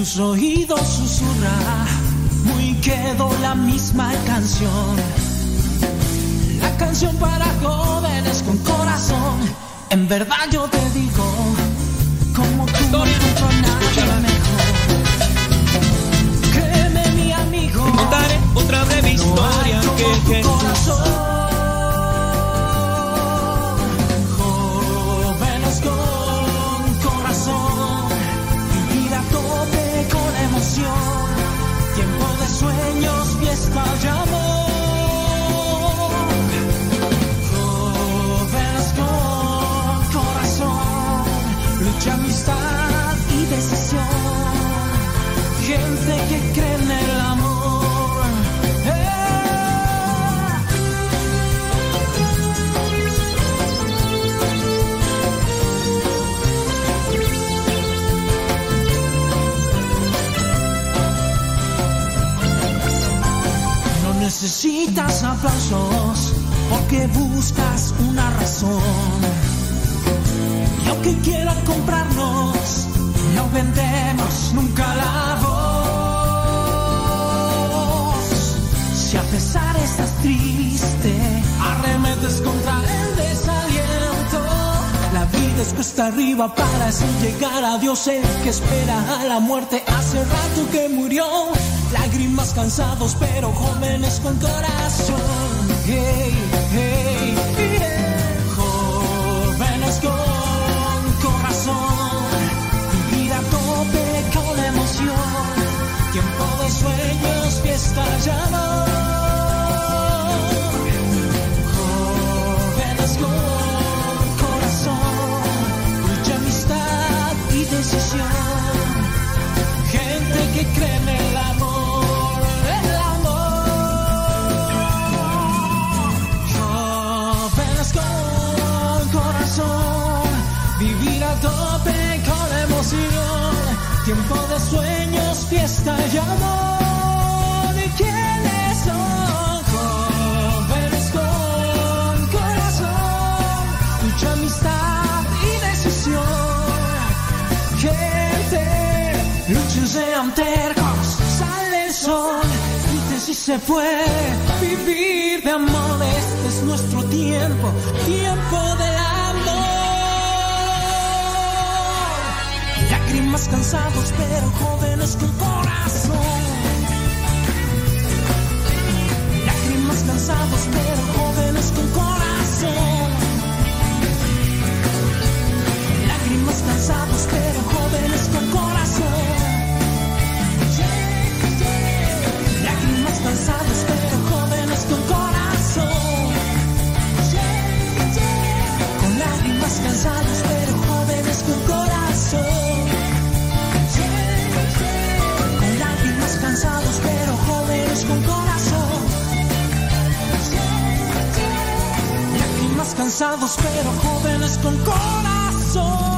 tus oídos susurra, muy quedó la misma canción. La canción para jóvenes con corazón. En verdad yo te digo, como tú no encuentro a nadie mejor. Créeme mi amigo, Contaré otra breve historia no que corazón. Necesitas aplausos porque buscas una razón. Y aunque quieran comprarnos, no vendemos nunca la voz. Si a pesar estás triste, arremetes contra el desaliento. La vida es cuesta arriba para así llegar a Dios, el que espera a la muerte hace rato que murió. Lágrimas cansados, pero jóvenes con corazón. Hey, hey, hey. Jóvenes con corazón. Vivir a tope con emoción. Tiempo de sueños, fiesta y amor. Jóvenes con corazón. Lucha, amistad y decisión. Gente que cree Tiempo de sueños, fiesta y amor. ¿Y quiénes son? Jóvenes con corazón, mucha amistad y decisión. Gente, luchen sean tercos, sale el sol, griten si se puede vivir de amor. Este es nuestro tiempo, tiempo del Lágrimas cansados, pero jóvenes con corazón. Lágrimas cansados, pero jóvenes con corazón. Lágrimas cansados, pero jóvenes con corazón. Cansados, pero jóvenes con corazón.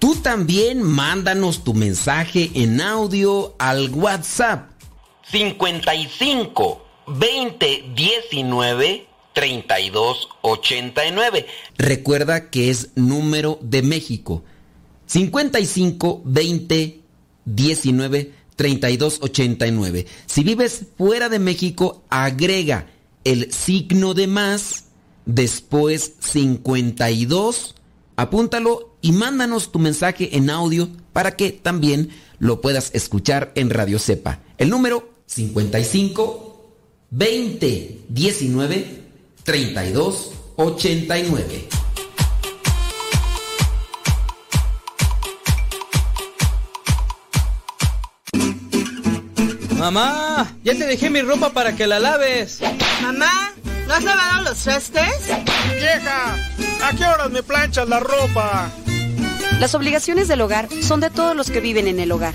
Tú también mándanos tu mensaje en audio al WhatsApp 55 20 19 32 89. Recuerda que es número de México. 55 20 19 32 89. Si vives fuera de México, agrega el signo de más, después 52, apúntalo y mándanos tu mensaje en audio para que también lo puedas escuchar en Radio Cepa. El número 55 20 19 32 89. Mamá, ya te dejé mi ropa para que la laves. Mamá, ¿no has lavado los trastes? Vieja, ¿a qué horas me planchas la ropa? Las obligaciones del hogar son de todos los que viven en el hogar.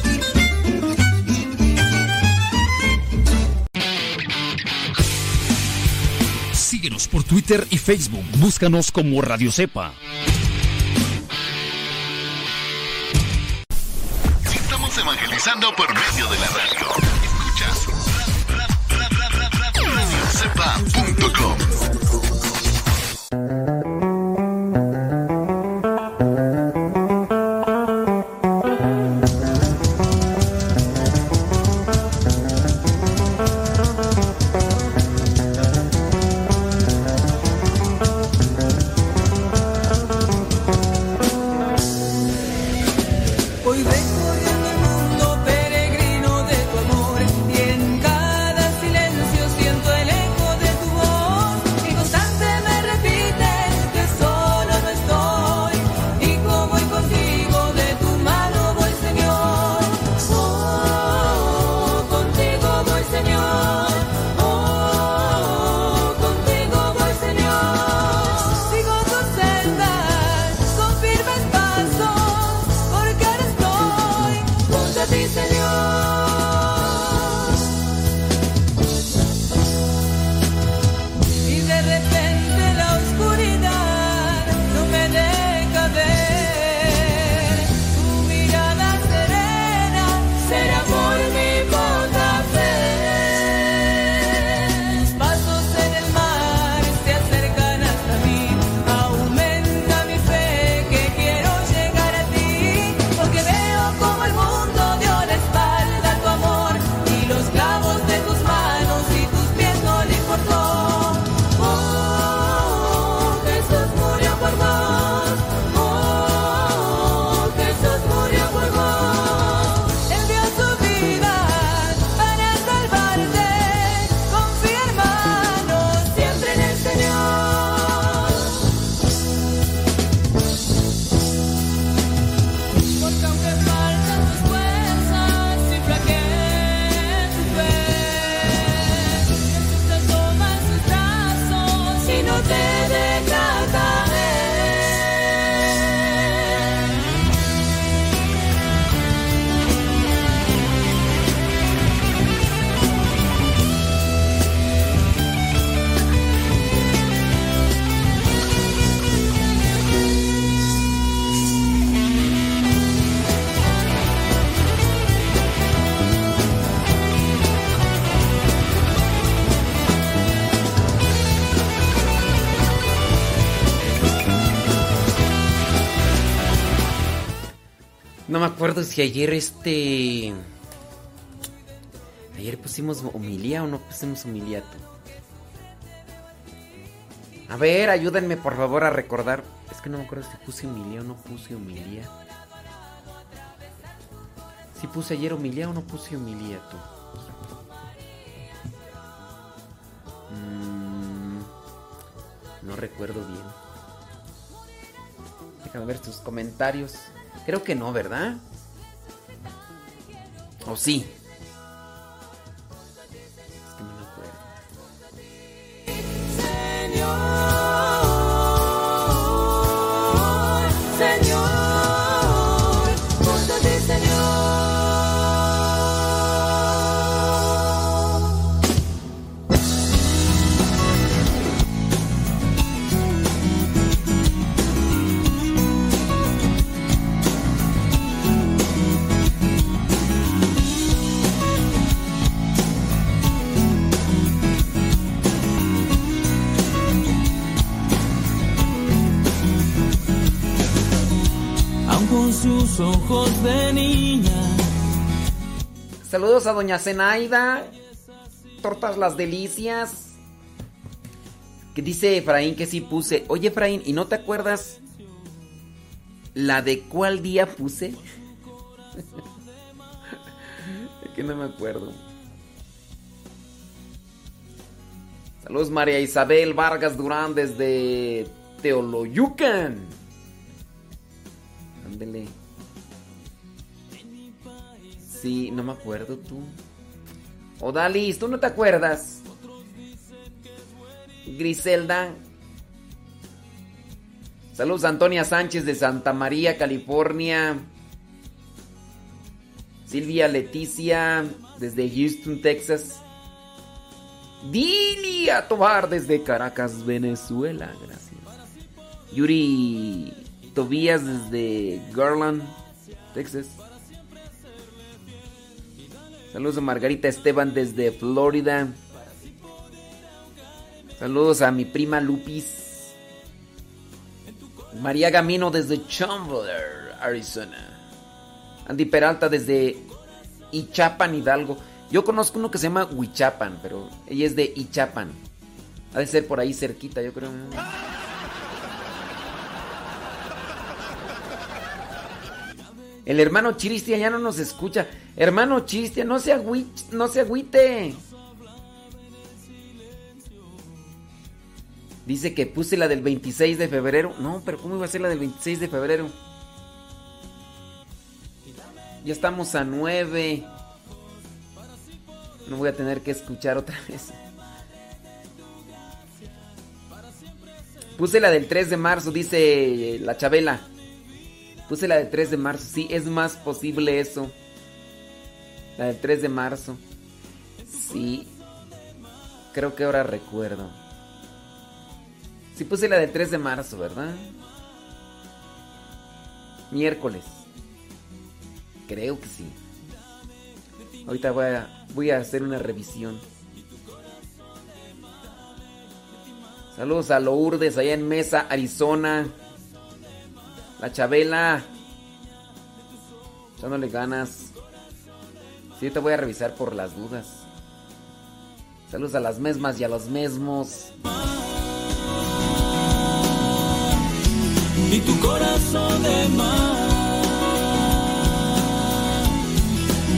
Síguenos por Twitter y Facebook. Búscanos como Radio Cepa. Estamos evangelizando por medio de la radio. Escuchas. Hoy acuerdo si ayer este. Ayer pusimos humilía o no pusimos humiliato. A ver, ayúdenme por favor a recordar. Es que no me acuerdo si puse humilía o no puse humilía. Si puse ayer humilía o no puse humiliato. Mm, no recuerdo bien. Déjame ver tus comentarios. Creo que no, ¿verdad? ¿O sí? Saludos a doña Zenaida. Tortas las delicias. Que dice Efraín que sí puse. Oye Efraín, ¿y no te acuerdas la de cuál día puse? es que no me acuerdo. Saludos María Isabel Vargas Durán desde Teoloyucan. Ándele. Sí, no me acuerdo tú. Odalis, ¿tú no te acuerdas? Griselda. Saludos a Antonia Sánchez de Santa María, California. Silvia Leticia desde Houston, Texas. Dilia Tobar desde Caracas, Venezuela. Gracias. Yuri Tobías desde Garland, Texas. Saludos a Margarita Esteban desde Florida. Saludos a mi prima Lupis. María Gamino desde Chandler, Arizona. Andy Peralta desde Ichapan, Hidalgo. Yo conozco uno que se llama Huichapan, pero ella es de Ichapan. Ha de ser por ahí cerquita, yo creo. El hermano Chiristia ya no nos escucha. Hermano Chiristia, no se, agüite, no se agüite. Dice que puse la del 26 de febrero. No, pero ¿cómo iba a ser la del 26 de febrero? Ya estamos a 9. No voy a tener que escuchar otra vez. Puse la del 3 de marzo, dice la Chabela. Puse la del 3 de marzo. Sí, es más posible eso. La del 3 de marzo. Sí. Creo que ahora recuerdo. Sí, puse la del 3 de marzo, ¿verdad? Miércoles. Creo que sí. Ahorita voy a, voy a hacer una revisión. Saludos a Lourdes allá en Mesa, Arizona. La Chabela. Echándole ganas. Sí, te voy a revisar por las dudas. Saludos a las mismas y a los mismos. Y tu corazón de mar.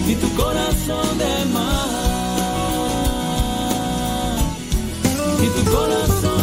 Y tu corazón de mar. Y tu corazón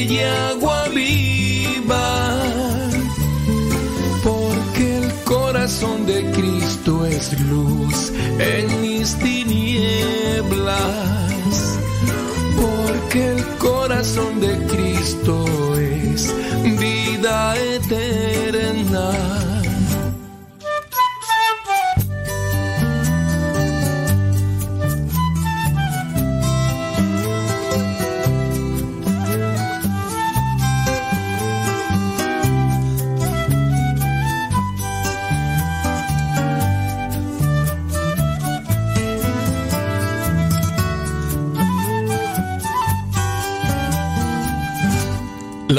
y agua viva. Porque el corazón de Cristo es luz en mis tinieblas. Porque el corazón de Cristo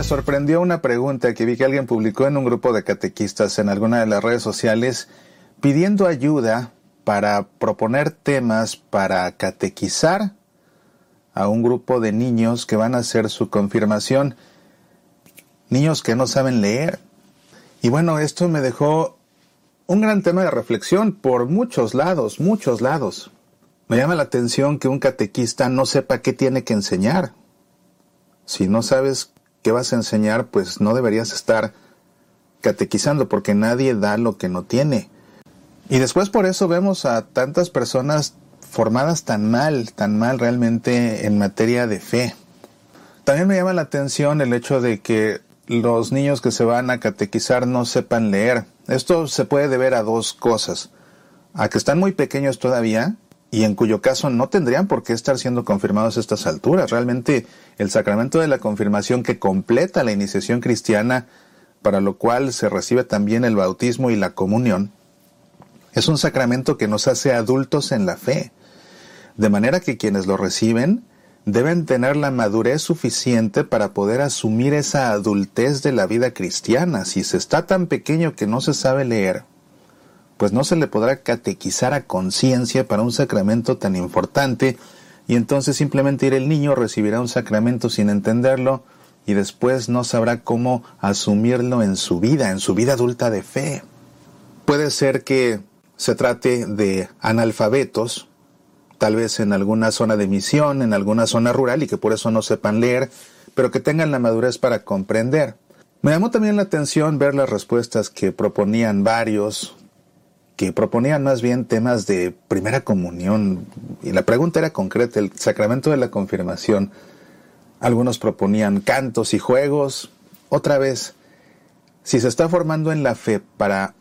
Me sorprendió una pregunta que vi que alguien publicó en un grupo de catequistas en alguna de las redes sociales pidiendo ayuda para proponer temas para catequizar a un grupo de niños que van a hacer su confirmación, niños que no saben leer. Y bueno, esto me dejó un gran tema de reflexión por muchos lados, muchos lados. Me llama la atención que un catequista no sepa qué tiene que enseñar. Si no sabes qué vas a enseñar, pues no deberías estar catequizando porque nadie da lo que no tiene. Y después por eso vemos a tantas personas formadas tan mal, tan mal realmente en materia de fe. También me llama la atención el hecho de que los niños que se van a catequizar no sepan leer. Esto se puede deber a dos cosas. A que están muy pequeños todavía y en cuyo caso no tendrían por qué estar siendo confirmados a estas alturas. Realmente el sacramento de la confirmación que completa la iniciación cristiana, para lo cual se recibe también el bautismo y la comunión, es un sacramento que nos hace adultos en la fe, de manera que quienes lo reciben deben tener la madurez suficiente para poder asumir esa adultez de la vida cristiana. Si se está tan pequeño que no se sabe leer, pues no se le podrá catequizar a conciencia para un sacramento tan importante y entonces simplemente ir el niño recibirá un sacramento sin entenderlo y después no sabrá cómo asumirlo en su vida, en su vida adulta de fe. Puede ser que se trate de analfabetos, tal vez en alguna zona de misión, en alguna zona rural y que por eso no sepan leer, pero que tengan la madurez para comprender. Me llamó también la atención ver las respuestas que proponían varios, que proponían más bien temas de primera comunión. Y la pregunta era concreta, el sacramento de la confirmación. Algunos proponían cantos y juegos. Otra vez, si se está formando en la fe para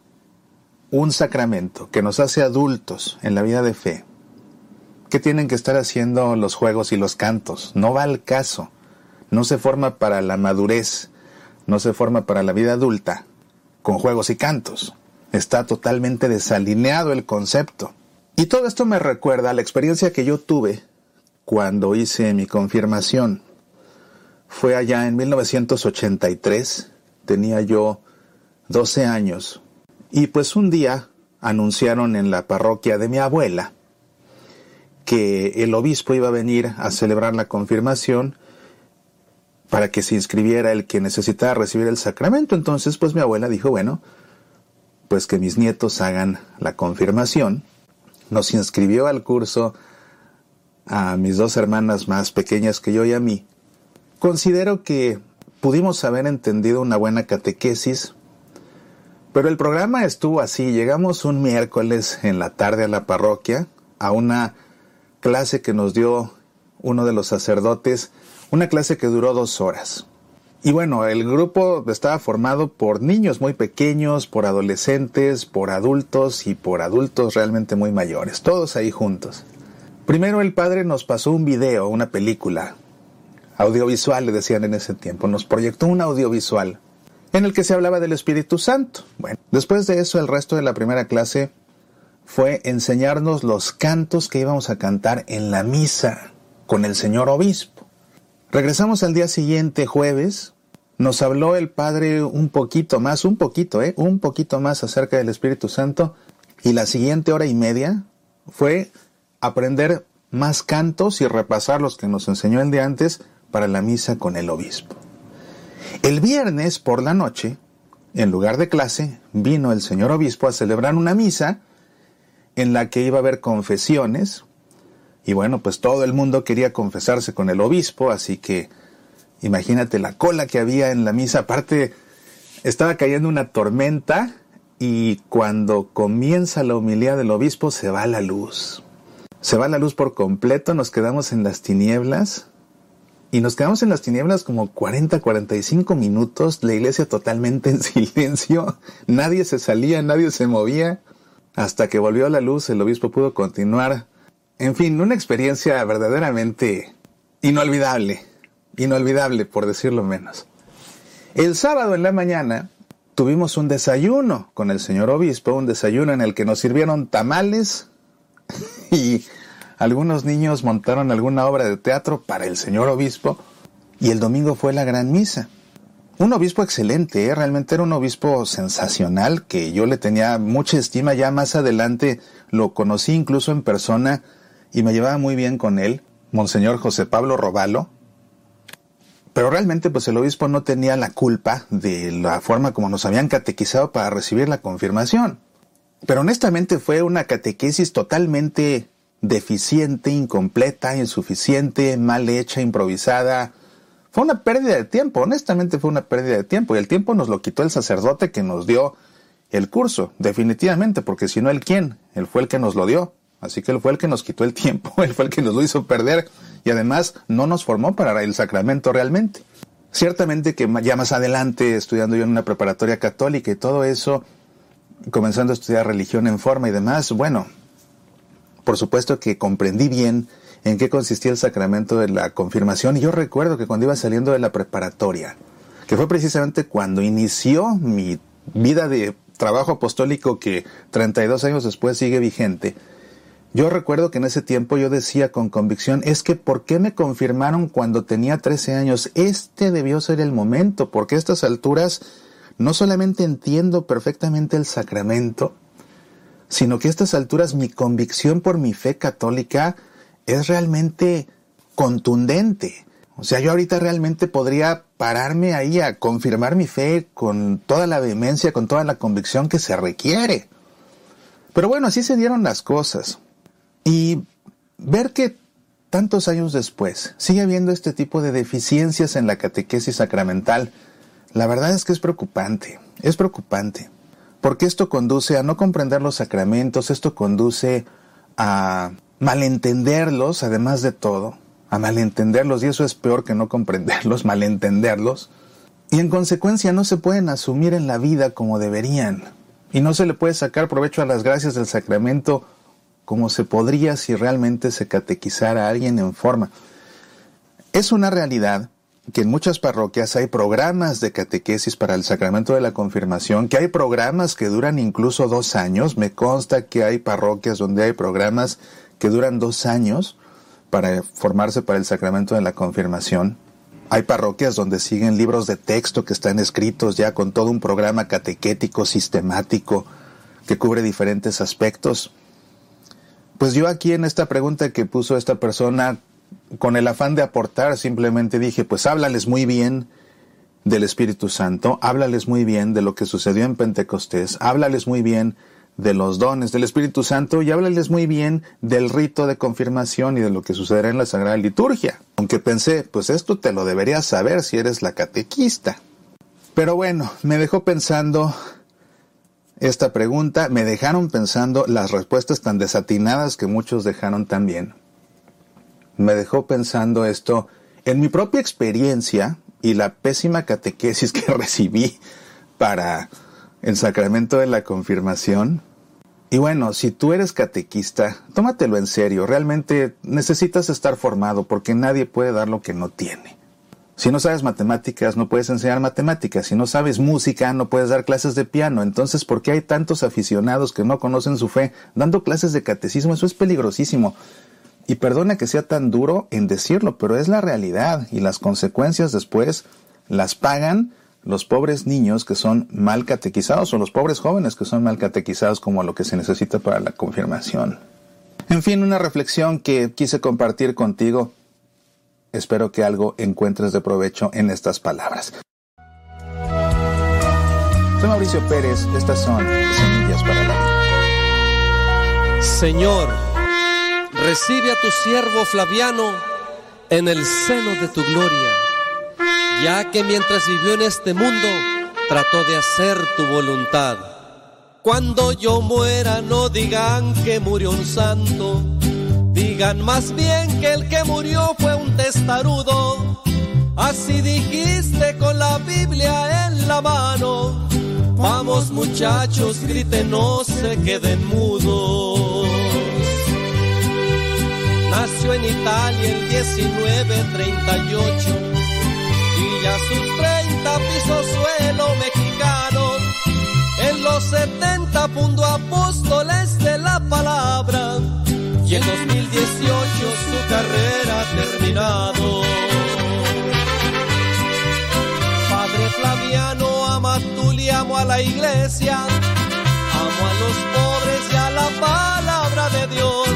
un sacramento que nos hace adultos en la vida de fe, ¿qué tienen que estar haciendo los juegos y los cantos? No va al caso. No se forma para la madurez, no se forma para la vida adulta con juegos y cantos. Está totalmente desalineado el concepto. Y todo esto me recuerda a la experiencia que yo tuve cuando hice mi confirmación. Fue allá en 1983, tenía yo 12 años y pues un día anunciaron en la parroquia de mi abuela que el obispo iba a venir a celebrar la confirmación para que se inscribiera el que necesitaba recibir el sacramento. Entonces, pues mi abuela dijo, bueno, pues que mis nietos hagan la confirmación. Nos inscribió al curso a mis dos hermanas más pequeñas que yo y a mí. Considero que pudimos haber entendido una buena catequesis, pero el programa estuvo así. Llegamos un miércoles en la tarde a la parroquia a una clase que nos dio uno de los sacerdotes, una clase que duró dos horas. Y bueno, el grupo estaba formado por niños muy pequeños, por adolescentes, por adultos y por adultos realmente muy mayores, todos ahí juntos. Primero el padre nos pasó un video, una película, audiovisual le decían en ese tiempo, nos proyectó un audiovisual en el que se hablaba del Espíritu Santo. Bueno, después de eso el resto de la primera clase fue enseñarnos los cantos que íbamos a cantar en la misa con el señor obispo. Regresamos al día siguiente, jueves, nos habló el Padre un poquito más, un poquito, ¿eh? Un poquito más acerca del Espíritu Santo. Y la siguiente hora y media fue aprender más cantos y repasar los que nos enseñó el día antes para la misa con el obispo. El viernes por la noche, en lugar de clase, vino el señor obispo a celebrar una misa en la que iba a haber confesiones. Y bueno, pues todo el mundo quería confesarse con el obispo, así que imagínate la cola que había en la misa. Aparte, estaba cayendo una tormenta y cuando comienza la humildad del obispo se va la luz. Se va la luz por completo, nos quedamos en las tinieblas y nos quedamos en las tinieblas como 40, 45 minutos, la iglesia totalmente en silencio, nadie se salía, nadie se movía, hasta que volvió la luz el obispo pudo continuar. En fin, una experiencia verdaderamente inolvidable, inolvidable por decirlo menos. El sábado en la mañana tuvimos un desayuno con el señor obispo, un desayuno en el que nos sirvieron tamales y algunos niños montaron alguna obra de teatro para el señor obispo y el domingo fue la gran misa. Un obispo excelente, ¿eh? realmente era un obispo sensacional que yo le tenía mucha estima. Ya más adelante lo conocí incluso en persona y me llevaba muy bien con él, Monseñor José Pablo Robalo. Pero realmente pues el obispo no tenía la culpa de la forma como nos habían catequizado para recibir la confirmación. Pero honestamente fue una catequesis totalmente deficiente, incompleta, insuficiente, mal hecha, improvisada. Fue una pérdida de tiempo, honestamente fue una pérdida de tiempo. Y el tiempo nos lo quitó el sacerdote que nos dio el curso, definitivamente, porque si no, ¿el quién? Él fue el que nos lo dio. Así que él fue el que nos quitó el tiempo, él fue el que nos lo hizo perder y además no nos formó para el sacramento realmente. Ciertamente que ya más adelante, estudiando yo en una preparatoria católica y todo eso, comenzando a estudiar religión en forma y demás, bueno, por supuesto que comprendí bien en qué consistía el sacramento de la confirmación y yo recuerdo que cuando iba saliendo de la preparatoria, que fue precisamente cuando inició mi vida de trabajo apostólico que 32 años después sigue vigente, yo recuerdo que en ese tiempo yo decía con convicción, es que ¿por qué me confirmaron cuando tenía 13 años? Este debió ser el momento, porque a estas alturas no solamente entiendo perfectamente el sacramento, sino que a estas alturas mi convicción por mi fe católica es realmente contundente. O sea, yo ahorita realmente podría pararme ahí a confirmar mi fe con toda la vehemencia, con toda la convicción que se requiere. Pero bueno, así se dieron las cosas. Y ver que tantos años después sigue habiendo este tipo de deficiencias en la catequesis sacramental, la verdad es que es preocupante, es preocupante, porque esto conduce a no comprender los sacramentos, esto conduce a malentenderlos, además de todo, a malentenderlos, y eso es peor que no comprenderlos, malentenderlos, y en consecuencia no se pueden asumir en la vida como deberían, y no se le puede sacar provecho a las gracias del sacramento como se podría si realmente se catequizara a alguien en forma. Es una realidad que en muchas parroquias hay programas de catequesis para el sacramento de la confirmación, que hay programas que duran incluso dos años. Me consta que hay parroquias donde hay programas que duran dos años para formarse para el sacramento de la confirmación. Hay parroquias donde siguen libros de texto que están escritos ya con todo un programa catequético sistemático que cubre diferentes aspectos. Pues yo aquí en esta pregunta que puso esta persona, con el afán de aportar, simplemente dije, pues háblales muy bien del Espíritu Santo, háblales muy bien de lo que sucedió en Pentecostés, háblales muy bien de los dones del Espíritu Santo y háblales muy bien del rito de confirmación y de lo que sucederá en la Sagrada Liturgia. Aunque pensé, pues esto te lo deberías saber si eres la catequista. Pero bueno, me dejó pensando esta pregunta, me dejaron pensando las respuestas tan desatinadas que muchos dejaron también. Me dejó pensando esto en mi propia experiencia y la pésima catequesis que recibí para el sacramento de la confirmación. Y bueno, si tú eres catequista, tómatelo en serio. Realmente necesitas estar formado porque nadie puede dar lo que no tiene. Si no sabes matemáticas, no puedes enseñar matemáticas. Si no sabes música, no puedes dar clases de piano. Entonces, ¿por qué hay tantos aficionados que no conocen su fe dando clases de catecismo? Eso es peligrosísimo. Y perdona que sea tan duro en decirlo, pero es la realidad y las consecuencias después las pagan los pobres niños que son mal catequizados o los pobres jóvenes que son mal catequizados como lo que se necesita para la confirmación. En fin, una reflexión que quise compartir contigo. Espero que algo encuentres de provecho en estas palabras. Soy Mauricio Pérez, estas son Semillas para la Vida. Señor, recibe a tu siervo Flaviano en el seno de tu gloria, ya que mientras vivió en este mundo trató de hacer tu voluntad. Cuando yo muera no digan que murió un santo, digan más bien que el que murió fue un testarudo. Así dijiste con la Biblia en la mano. Vamos muchachos, griten, no se queden mudos. Nació en Italia el 1938 y ya sus 30 pisos suelo mexicano. En los 70 fundó apóstoles de la palabra y en 2018 su carrera ha terminado. Padre Flaviano, ama tú le amo a la iglesia, amo a los pobres y a la palabra de Dios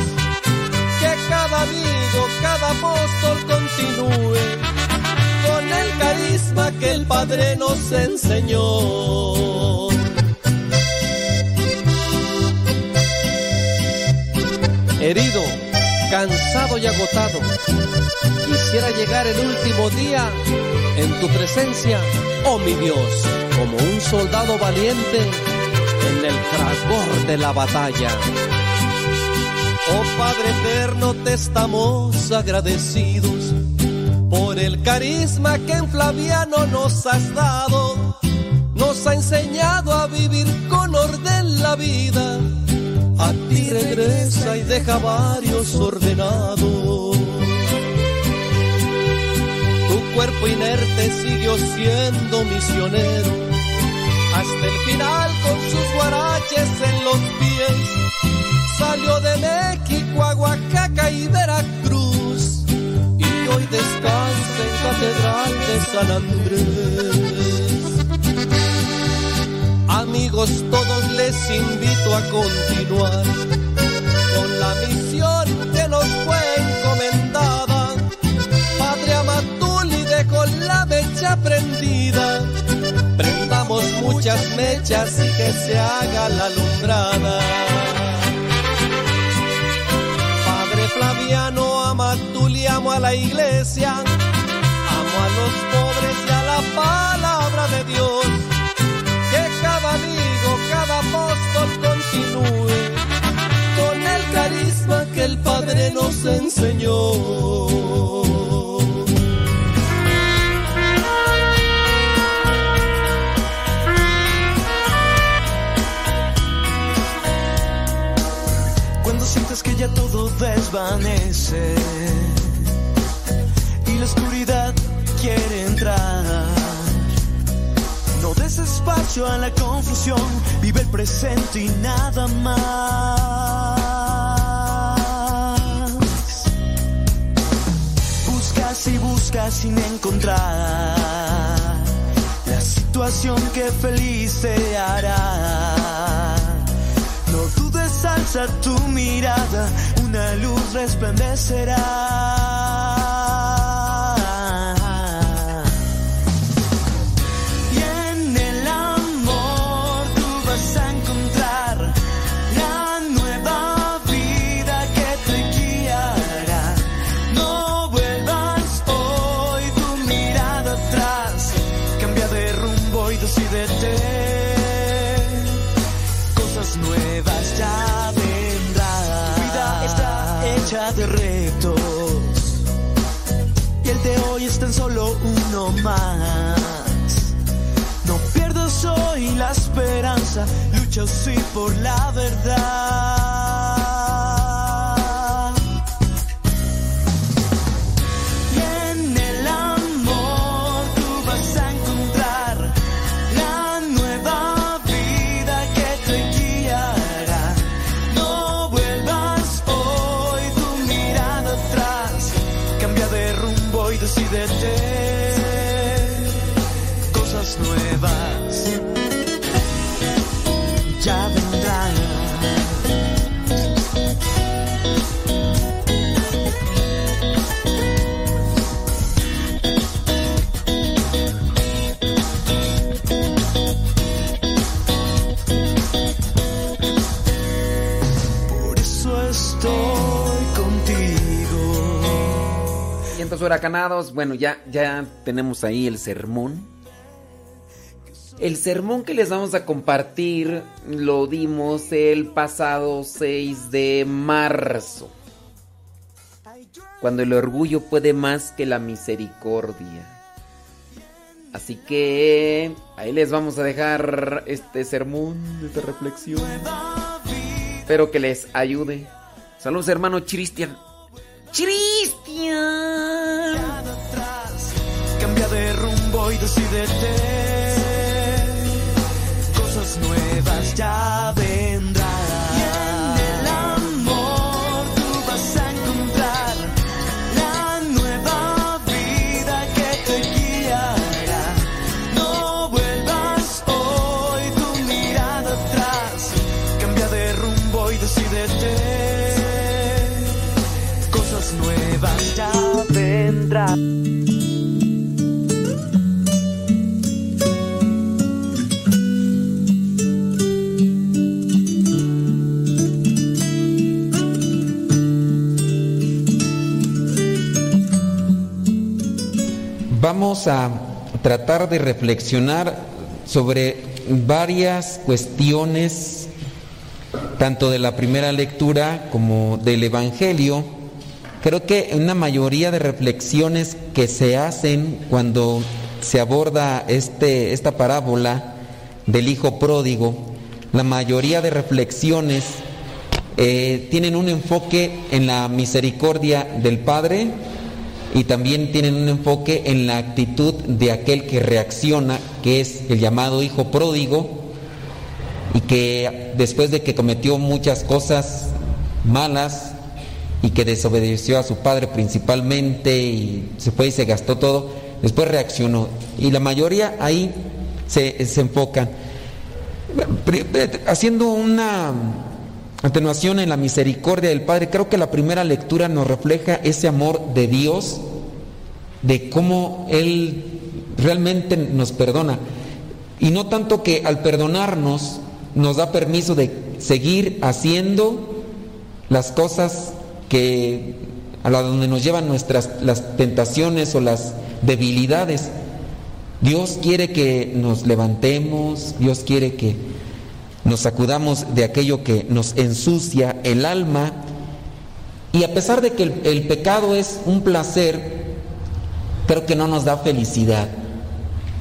que cada amigo, cada apóstol continúe con el carisma que el Padre nos enseñó. Herido, cansado y agotado, quisiera llegar el último día en tu presencia, oh mi Dios, como un soldado valiente en el fragor de la batalla. Oh Padre eterno, te estamos agradecidos por el carisma que en Flaviano nos has dado. Nos ha enseñado a vivir con orden la vida. A ti regresa y deja varios ordenados. Tu cuerpo inerte siguió siendo misionero hasta el final con sus guaraches en los pies salió de México a Oaxaca y Veracruz y hoy descansa en Catedral de San Andrés. Amigos, todos les invito a continuar con la misión que nos fue encomendada. Padre Amatuli dejó la mecha prendida. Prendamos muchas mechas y que se haga la alumbrada. Flaviano, ama tú le amo a la iglesia, amo a los pobres y a la palabra de Dios. Apóstol continúe con el carisma que el Padre nos enseñó. sientes que ya todo desvanece y la oscuridad quiere entrar. Des espacio a la confusión, vive el presente y nada más. Buscas y buscas sin encontrar la situación que feliz te hará. No dudes, alza tu mirada, una luz resplandecerá. De hoy es tan solo uno más. No pierdas hoy la esperanza, lucha sí por la verdad. Huracanados, bueno, ya, ya tenemos ahí el sermón. El sermón que les vamos a compartir lo dimos el pasado 6 de marzo. Cuando el orgullo puede más que la misericordia. Así que ahí les vamos a dejar este sermón, esta reflexión. Espero que les ayude. Saludos hermano Cristian. Cristian. Cambia de rumbo y decídete. Cosas nuevas ya vendrán. Y en el amor Vamos a tratar de reflexionar sobre varias cuestiones, tanto de la primera lectura como del Evangelio. Creo que una mayoría de reflexiones que se hacen cuando se aborda este, esta parábola del Hijo Pródigo, la mayoría de reflexiones eh, tienen un enfoque en la misericordia del Padre y también tienen un enfoque en la actitud de aquel que reacciona, que es el llamado hijo pródigo, y que después de que cometió muchas cosas malas y que desobedeció a su padre principalmente y se fue y se gastó todo, después reaccionó. Y la mayoría ahí se, se enfocan. Haciendo una atenuación en la misericordia del Padre, creo que la primera lectura nos refleja ese amor de Dios, de cómo Él realmente nos perdona. Y no tanto que al perdonarnos nos da permiso de seguir haciendo las cosas que a la donde nos llevan nuestras las tentaciones o las debilidades. Dios quiere que nos levantemos, Dios quiere que nos sacudamos de aquello que nos ensucia el alma y a pesar de que el, el, pecado es un placer, creo que no nos da felicidad.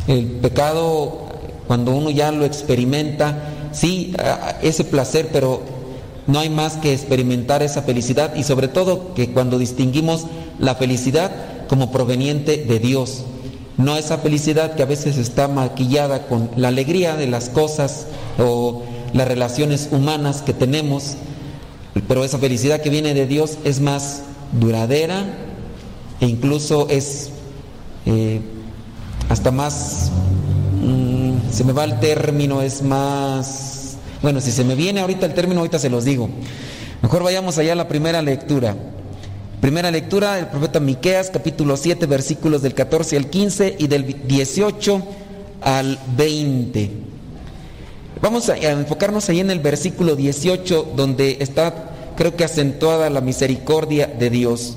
El pecado, cuando uno ya lo experimenta, sí, ese placer, pero no hay más que experimentar esa felicidad y sobre todo que cuando distinguimos la felicidad como proveniente de Dios, no esa felicidad que a veces está maquillada con la alegría de las cosas o las relaciones humanas que tenemos, pero esa felicidad que viene de Dios es más duradera e incluso es eh, hasta más, mmm, se me va el término, es más, bueno, si se me viene ahorita el término, ahorita se los digo. Mejor vayamos allá a la primera lectura. Primera lectura del profeta Miqueas, capítulo 7, versículos del 14 al 15 y del 18 al 20. Vamos a enfocarnos ahí en el versículo 18, donde está, creo que acentuada la misericordia de Dios.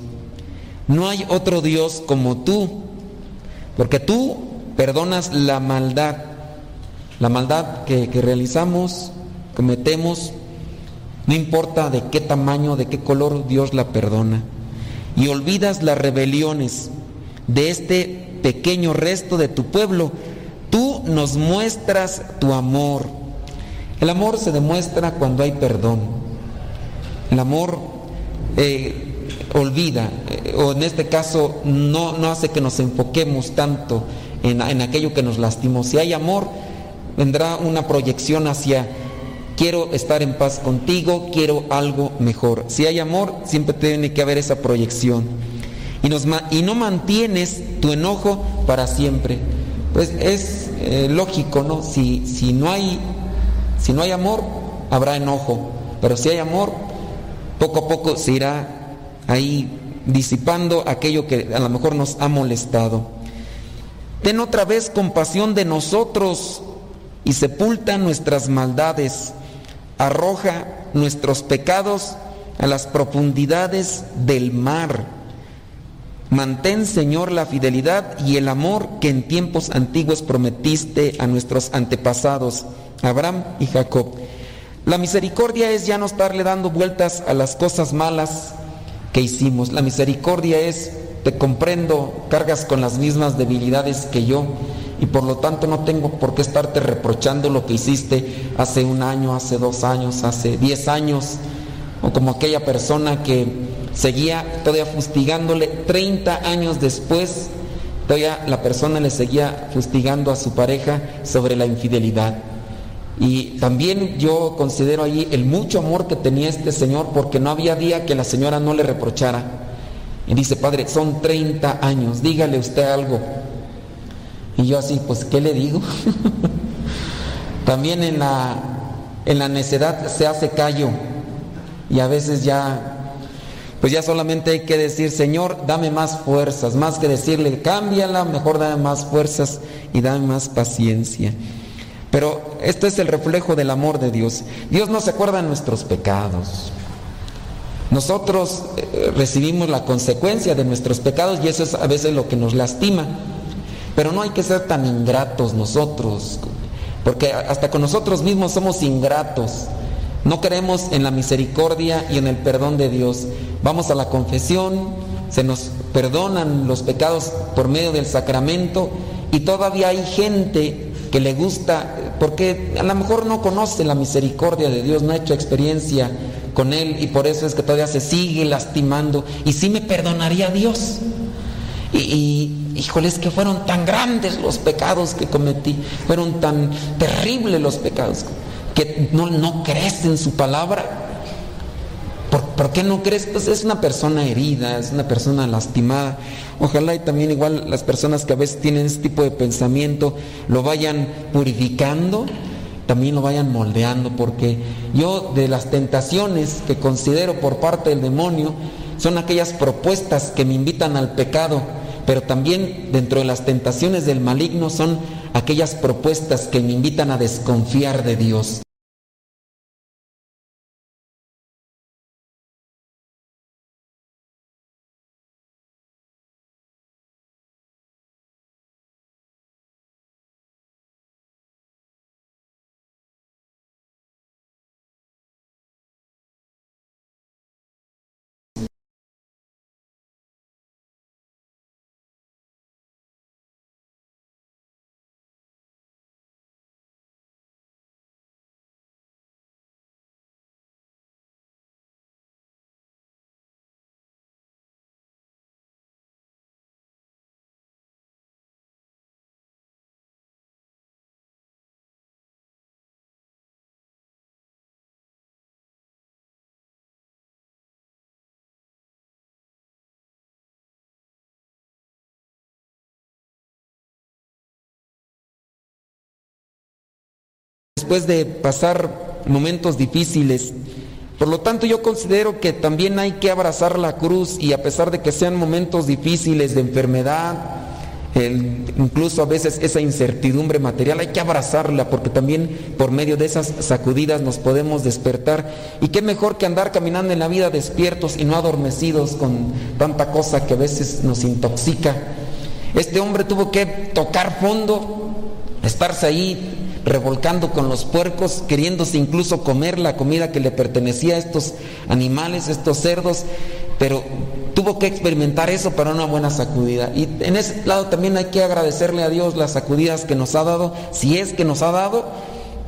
No hay otro Dios como tú, porque tú perdonas la maldad, la maldad que, que realizamos, cometemos, no importa de qué tamaño, de qué color, Dios la perdona. Y olvidas las rebeliones de este pequeño resto de tu pueblo. Tú nos muestras tu amor El amor se demuestra cuando hay perdón. El amor eh, olvida, eh, o en este caso no, no hace que nos enfoquemos tanto en, en aquello que nos lastimó. Si hay amor, vendrá una proyección hacia quiero estar en paz contigo, quiero algo mejor. Si hay amor, siempre tiene que haber esa proyección. Y, nos, y no mantienes tu enojo para siempre. Pues es eh, lógico, ¿no? Si, si, no hay, si no hay amor, habrá enojo. Pero si hay amor, poco a poco se irá ahí disipando aquello que a lo mejor nos ha molestado. Ten otra vez compasión de nosotros y sepulta nuestras maldades arroja nuestros pecados a las profundidades del mar. Mantén, Señor, la fidelidad y el amor que en tiempos antiguos prometiste a nuestros antepasados, Abraham y Jacob. La misericordia es ya no estarle dando vueltas a las cosas malas que hicimos. La misericordia es, te comprendo, cargas con las mismas debilidades que yo y por lo tanto no tengo por qué estarte reprochando lo que hiciste hace un año, hace dos años, hace diez años, o como aquella persona que seguía todavía fustigándole 30 años después, todavía la persona le seguía fustigando a su pareja sobre la infidelidad. Y también yo considero allí el mucho amor que tenía este señor porque no había día que la señora no le reprochara. Y dice, padre, son 30 años, dígale usted algo. Y yo así, pues, ¿qué le digo? También en la, en la necedad se hace callo y a veces ya, pues ya solamente hay que decir, Señor, dame más fuerzas, más que decirle, cámbiala, mejor dame más fuerzas y dame más paciencia. Pero esto es el reflejo del amor de Dios. Dios no se acuerda de nuestros pecados. Nosotros eh, recibimos la consecuencia de nuestros pecados y eso es a veces lo que nos lastima. Pero no hay que ser tan ingratos nosotros, porque hasta con nosotros mismos somos ingratos. No creemos en la misericordia y en el perdón de Dios. Vamos a la confesión, se nos perdonan los pecados por medio del sacramento y todavía hay gente que le gusta, porque a lo mejor no conoce la misericordia de Dios, no ha hecho experiencia con Él y por eso es que todavía se sigue lastimando. ¿Y si me perdonaría Dios? Y, híjoles, que fueron tan grandes los pecados que cometí, fueron tan terribles los pecados, que no, no crees en su palabra. ¿Por, qué no crees? Pues es una persona herida, es una persona lastimada. Ojalá y también igual las personas que a veces tienen este tipo de pensamiento lo vayan purificando, también lo vayan moldeando, porque yo de las tentaciones que considero por parte del demonio son aquellas propuestas que me invitan al pecado pero también dentro de las tentaciones del maligno son aquellas propuestas que me invitan a desconfiar de Dios. Después de pasar momentos difíciles. Por lo tanto, yo considero que también hay que abrazar la cruz y a pesar de que sean momentos difíciles de enfermedad, incluso a veces esa incertidumbre material, hay que abrazarla porque también por medio de esas sacudidas nos podemos despertar. Y qué mejor que andar caminando en la vida despiertos y no adormecidos con tanta cosa que a veces nos intoxica. Este hombre tuvo que tocar fondo, estarse ahí revolcando con los puercos, queriéndose incluso comer la comida que le pertenecía a estos animales, estos cerdos, pero tuvo que experimentar eso para una buena sacudida. Y en ese lado también hay que agradecerle a Dios las sacudidas que nos ha dado, si es que nos ha dado,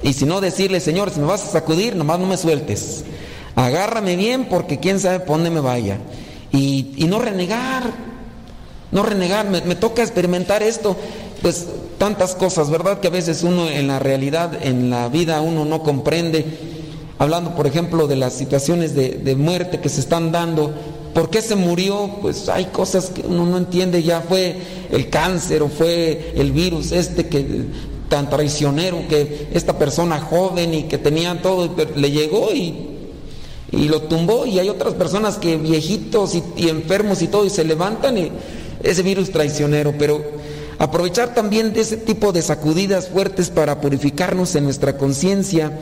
Y si no decirle, Señor, si me vas a sacudir, nomás no me sueltes. Agárrame bien porque quién sabe por dónde me vaya. Y, y no renegar, no renegar, me, toca experimentar esto. Pues tantas cosas, ¿verdad? Que a veces uno en la realidad, en la vida, uno no comprende. Hablando, por ejemplo, de las situaciones de, de muerte que se están dando. ¿Por qué se murió? Pues hay cosas que uno no entiende. Ya fue el cáncer o fue el virus este que tan traicionero que esta persona joven y que tenía todo le llegó y y lo tumbó y hay otras personas que viejitos y, y, enfermos y todo y se levantan y ese virus traicionero, pero aprovechar también de ese tipo de sacudidas fuertes para purificarnos en nuestra conciencia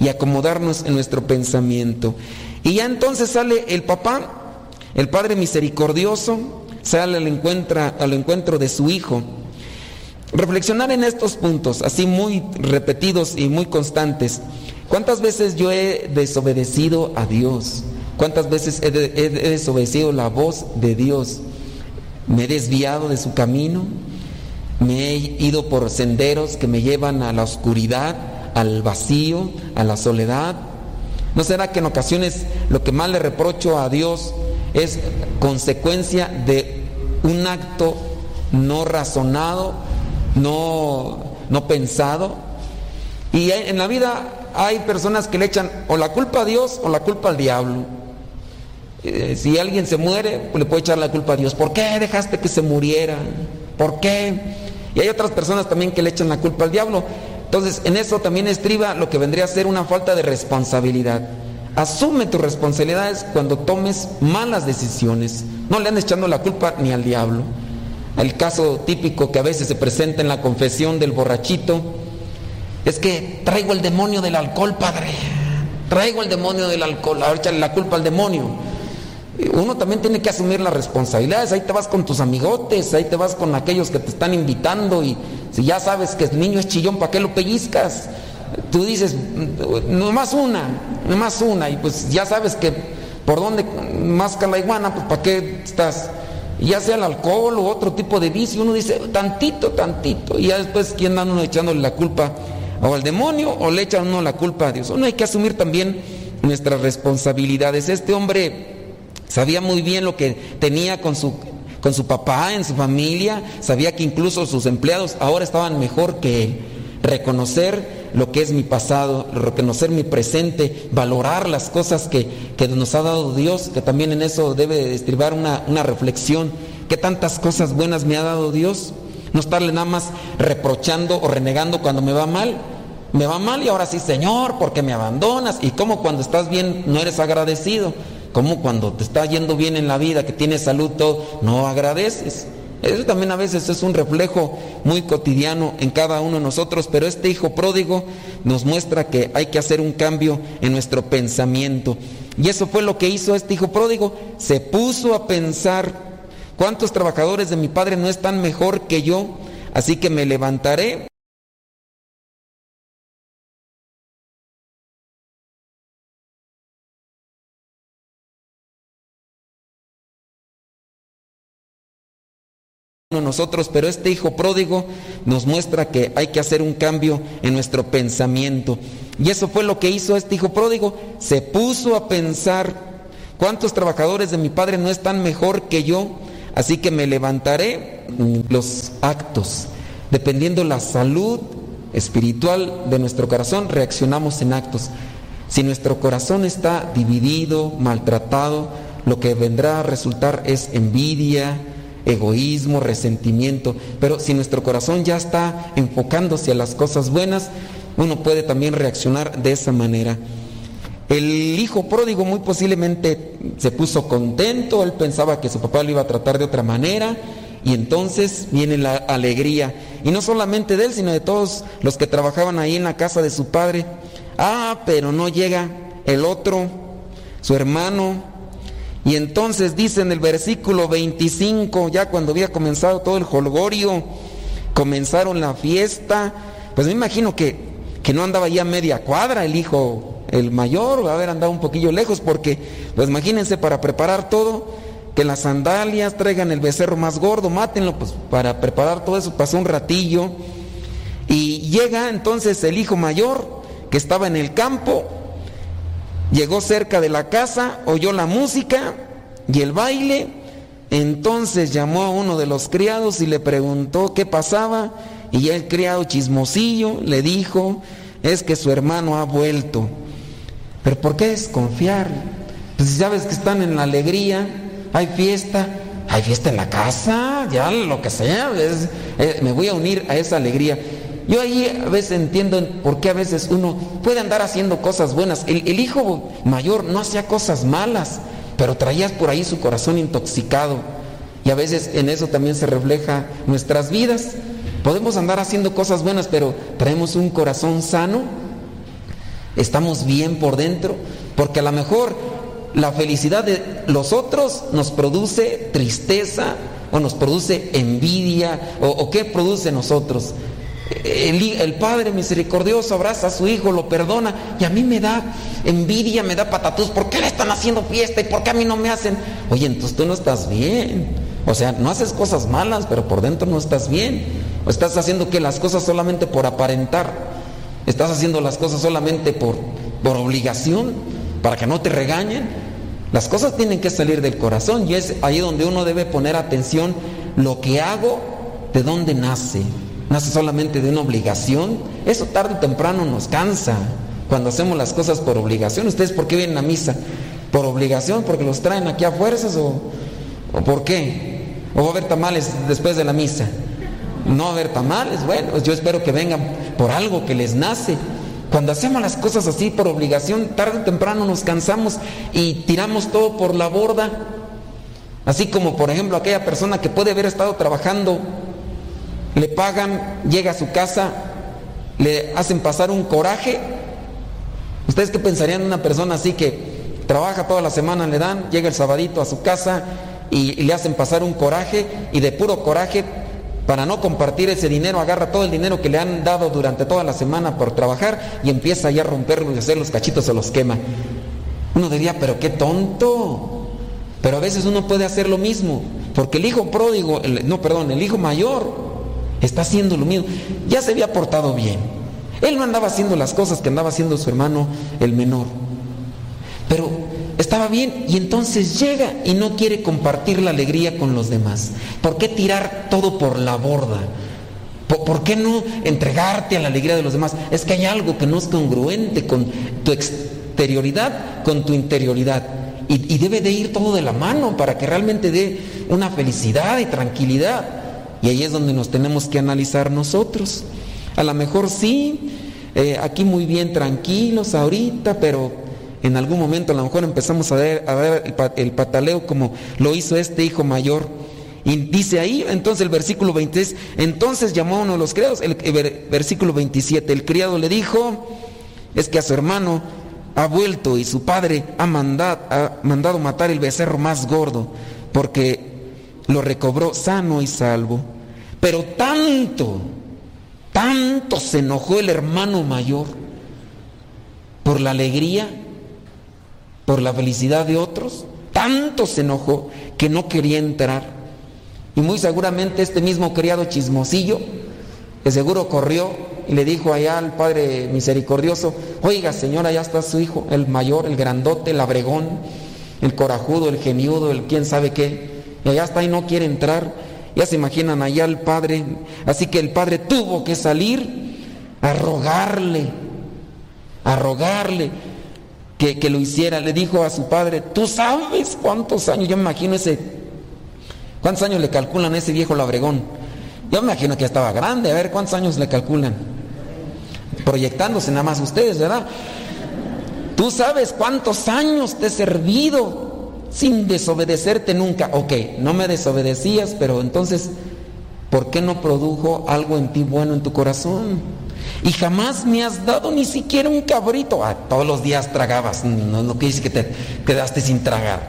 y acomodarnos en nuestro pensamiento. Y ya entonces sale el papá, el Padre misericordioso, sale al encuentro, al encuentro de su hijo. Reflexionar en estos puntos, así muy repetidos y muy constantes. ¿Cuántas veces yo he desobedecido a Dios? ¿Cuántas veces he, de, he, desobedecido la voz de Dios? ¿Me he desviado de su camino? ¿Me he ido por senderos que me llevan a la oscuridad, al vacío, a la soledad? ¿No será que en ocasiones lo que más le reprocho a Dios es consecuencia de un acto no razonado, no, no pensado? Y en la vida hay personas que le echan o la culpa a Dios o la culpa al diablo. Eh, si alguien se muere, pues le puede echar la culpa a Dios. ¿Por qué dejaste que se muriera? ¿Por qué? Y hay otras personas también que le echan la culpa al diablo. Entonces, en eso también estriba lo que vendría a ser una falta de responsabilidad. Asume tus responsabilidades cuando tomes malas decisiones. No le andes echando la culpa ni al diablo. El caso típico que a veces se presenta en la confesión del borrachito, es que traigo el demonio del alcohol, padre. Traigo el demonio del alcohol. Ahora echarle la culpa al demonio. Uno también tiene que asumir las responsabilidades. Ahí te vas con tus amigotes, ahí te vas con aquellos que te están invitando. Y si ya sabes que el niño es chillón, ¿para qué lo pellizcas? Tú dices, nomás una, nomás una. Y pues ya sabes que por dónde masca la iguana, pues ¿para qué estás? ya sea el alcohol o otro tipo de vicio, uno dice tantito, tantito, y ya después quién anda uno echándole la culpa o al demonio o le echa uno la culpa a Dios. Uno hay que asumir también nuestras responsabilidades. Este hombre sabía muy bien lo que tenía con su, con su papá, en su familia, sabía que incluso sus empleados ahora estaban mejor que él. Reconocer lo que es mi pasado, reconocer mi presente, valorar las cosas que, que nos ha dado Dios, que también en eso debe estribar una, una reflexión. ¿Qué tantas cosas buenas me ha dado Dios? No estarle nada más reprochando o renegando cuando me va mal. Me va mal y ahora sí, Señor, porque me abandonas. Y como cuando estás bien no eres agradecido. Como cuando te está yendo bien en la vida, que tienes salud, todo, no agradeces. Eso también a veces es un reflejo muy cotidiano en cada uno de nosotros, pero este hijo pródigo nos muestra que hay que hacer un cambio en nuestro pensamiento. Y eso fue lo que hizo este hijo pródigo. Se puso a pensar ¿Cuántos trabajadores de mi padre no están mejor que yo? Así que me levantaré. Nosotros, pero este hijo pródigo nos muestra que hay que hacer un cambio en nuestro pensamiento. Y eso fue lo que hizo este hijo pródigo. Se puso a pensar, ¿cuántos trabajadores de mi padre no están mejor que yo? Así que me levantaré los actos. Dependiendo la salud espiritual de nuestro corazón, reaccionamos en actos. Si nuestro corazón está dividido, maltratado, lo que vendrá a resultar es envidia, egoísmo, resentimiento. Pero si nuestro corazón ya está enfocándose a las cosas buenas, uno puede también reaccionar de esa manera. El hijo pródigo muy posiblemente se puso contento, él pensaba que su papá lo iba a tratar de otra manera y entonces viene la alegría. Y no solamente de él, sino de todos los que trabajaban ahí en la casa de su padre. Ah, pero no llega el otro, su hermano. Y entonces dice en el versículo 25, ya cuando había comenzado todo el holgorio, comenzaron la fiesta, pues me imagino que, que no andaba ya media cuadra el hijo el mayor va a haber andado un poquillo lejos porque, pues imagínense, para preparar todo, que las sandalias traigan el becerro más gordo, mátenlo, pues para preparar todo eso pasó un ratillo. Y llega entonces el hijo mayor que estaba en el campo, llegó cerca de la casa, oyó la música y el baile, entonces llamó a uno de los criados y le preguntó qué pasaba y el criado chismosillo le dijo, es que su hermano ha vuelto. Pero ¿por qué desconfiar? Pues si sabes que están en la alegría, hay fiesta, hay fiesta en la casa, ya lo que sea, eh, me voy a unir a esa alegría. Yo ahí a veces entiendo por qué a veces uno puede andar haciendo cosas buenas. El, hijo mayor no hacía cosas malas, pero traías por ahí su corazón intoxicado. Y a veces en eso también se refleja nuestras vidas. Podemos andar haciendo cosas buenas, pero traemos un corazón sano. Estamos bien por dentro, porque a lo mejor la felicidad de los otros nos produce tristeza o nos produce envidia o, qué produce nosotros. El, Padre misericordioso abraza a su hijo, lo perdona y a mí me da envidia, me da patatús. ¿Por qué le están haciendo fiesta y por qué a mí no me hacen? Oye, entonces tú no estás bien. O sea, no haces cosas malas, pero por dentro no estás bien. O estás haciendo que las cosas solamente por aparentar. Estás haciendo las cosas solamente por, por obligación, para que no te regañen. Las cosas tienen que salir del corazón y es ahí donde uno debe poner atención. Lo que hago, ¿de dónde nace? ¿Nace solamente de una obligación? Eso tarde o temprano nos cansa cuando hacemos las cosas por obligación. ¿Ustedes por qué vienen a misa? ¿Por obligación? ¿Porque los traen aquí a fuerzas o, o por qué? ¿O va a haber tamales después de la misa? No va a haber tamales, bueno, yo espero que vengan por algo que les nace. Cuando hacemos las cosas así por obligación, tarde o temprano nos cansamos y tiramos todo por la borda. Así como por ejemplo aquella persona que puede haber estado trabajando, le pagan, llega a su casa, le hacen pasar un coraje. ¿Ustedes qué pensarían de una persona así que trabaja toda la semana, le dan, llega el sabadito a su casa y, le hacen pasar un coraje y de puro coraje para no compartir ese dinero, agarra todo el dinero que le han dado durante toda la semana por trabajar y empieza ya a romperlo y hacer los cachitos se los quema. Uno diría, pero qué tonto. Pero a veces uno puede hacer lo mismo, porque el hijo pródigo, no, perdón, el hijo mayor está haciendo lo mismo. Ya se había portado bien. Él no andaba haciendo las cosas que andaba haciendo su hermano el menor. Pero estaba bien y entonces llega y no quiere compartir la alegría con los demás. ¿Por qué tirar todo por la borda? ¿Por, qué no entregarte a la alegría de los demás? Es que hay algo que no es congruente con tu exterioridad, con tu interioridad. Y, y debe de ir todo de la mano para que realmente dé una felicidad y tranquilidad. Y ahí es donde nos tenemos que analizar nosotros. A lo mejor sí, eh, aquí muy bien tranquilos ahorita, pero en algún momento a lo mejor empezamos a ver, a el, pataleo como lo hizo este hijo mayor. Y dice ahí, entonces el versículo 23, entonces llamó a uno de los criados, el, versículo 27, el criado le dijo, es que a su hermano ha vuelto y su padre ha mandado, ha mandado matar el becerro más gordo, porque lo recobró sano y salvo. Pero tanto, tanto se enojó el hermano mayor por la alegría por la felicidad de otros, tanto se enojó que no quería entrar. Y muy seguramente este mismo criado chismosillo, que seguro corrió y le dijo allá al Padre Misericordioso, oiga señora, ya está su hijo, el mayor, el grandote, el abregón, el corajudo, el geniudo, el quién sabe qué, y allá está y no quiere entrar. Ya se imaginan allá al Padre. Así que el Padre tuvo que salir a rogarle, a rogarle que, lo hiciera. Le dijo a su padre, tú sabes cuántos años, yo me imagino ese, cuántos años le calculan a ese viejo labregón. Yo me imagino que estaba grande, a ver cuántos años le calculan. Proyectándose nada más ustedes, ¿verdad? Tú sabes cuántos años te he servido sin desobedecerte nunca. Ok, no me desobedecías, pero entonces, ¿por qué no produjo algo en ti bueno en tu corazón? y jamás me has dado ni siquiera un cabrito. Ah, todos los días tragabas, no, quiere decir que te quedaste sin tragar.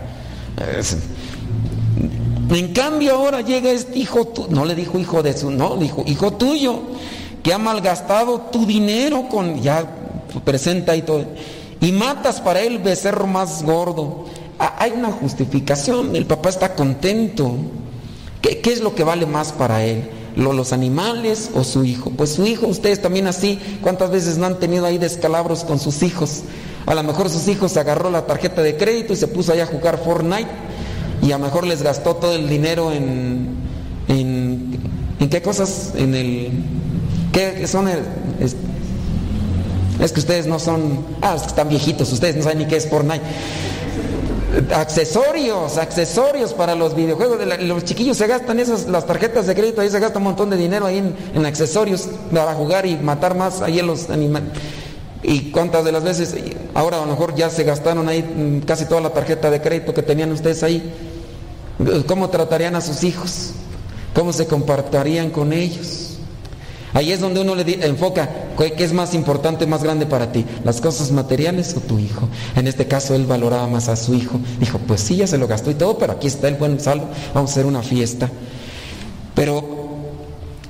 en cambio ahora llega este hijo, no le dijo hijo de su, no, dijo hijo tuyo, que ha malgastado tu dinero con, ya presenta y todo, y matas para él becerro más gordo. Ah, hay una justificación, el papá está contento. ¿Qué, ¿Qué es lo que vale más para él? los animales o su hijo. Pues su hijo, ustedes también así, ¿cuántas veces no han tenido ahí descalabros con sus hijos? A lo mejor sus hijos agarró la tarjeta de crédito y se puso ahí a jugar Fortnite y a lo mejor les gastó todo el dinero en, en, ¿en qué cosas, en el, ¿qué son? Es, es, que ustedes no son, ah, es que están viejitos, ustedes no saben ni qué es Fortnite accesorios, accesorios para los videojuegos. Los chiquillos se gastan esas, las tarjetas de crédito, ahí se gasta un montón de dinero ahí en, accesorios para jugar y matar más ahí en los animales. Y cuántas de las veces, ahora a lo mejor ya se gastaron ahí mm, casi toda la tarjeta de crédito que tenían ustedes ahí. ¿Cómo tratarían a sus hijos? ¿Cómo se compartirían con ellos? Ahí es donde uno le enfoca qué es más importante, más grande para ti, las cosas materiales o tu hijo. En este caso él valoraba más a su hijo. Dijo, pues sí, ya se lo gastó y todo, pero aquí está el buen salvo, vamos a hacer una fiesta. Pero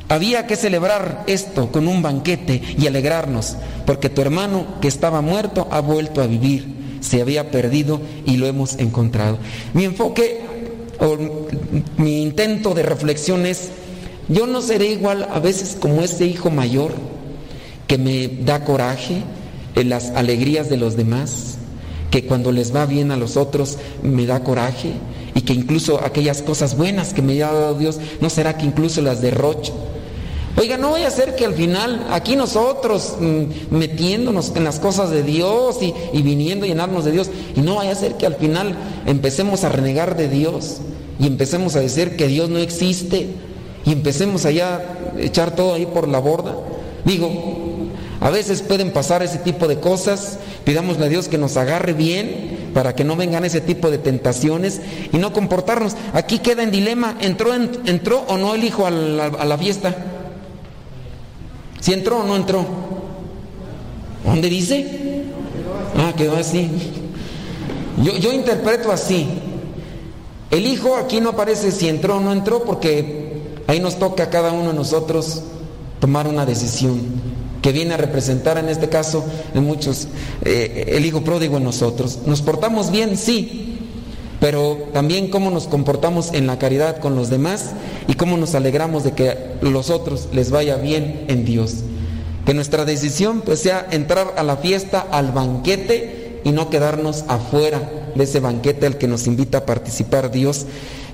había que celebrar esto con un banquete y alegrarnos, porque tu hermano que estaba muerto ha vuelto a vivir, se había perdido y lo hemos encontrado. Mi enfoque o mi intento de reflexión es yo no seré igual a veces como ese hijo mayor que me da coraje en las alegrías de los demás, que cuando les va bien a los otros me da coraje y que incluso aquellas cosas buenas que me ha dado Dios, ¿no será que incluso las derrocho? Oiga, no voy a hacer que al final aquí nosotros mm, metiéndonos en las cosas de Dios y, y viniendo a llenarnos de Dios, y no vaya a ser que al final empecemos a renegar de Dios y empecemos a decir que Dios no existe y empecemos allá a echar todo ahí por la borda. Digo, a veces pueden pasar ese tipo de cosas, pidámosle a Dios que nos agarre bien para que no vengan ese tipo de tentaciones y no comportarnos. Aquí queda en dilema, ¿entró, entró o no el hijo a la, a la fiesta? ¿Si entró o no entró? ¿Dónde dice? Ah, quedó así. Yo, yo interpreto así. El hijo aquí no aparece si entró o no entró porque Ahí nos toca a cada uno de nosotros tomar una decisión que viene a representar en este caso en muchos eh, el hijo pródigo en nosotros. ¿Nos portamos bien? Sí, pero también cómo nos comportamos en la caridad con los demás y cómo nos alegramos de que los otros les vaya bien en Dios. Que nuestra decisión pues sea entrar a la fiesta, al banquete y no quedarnos afuera de ese banquete al que nos invita a participar Dios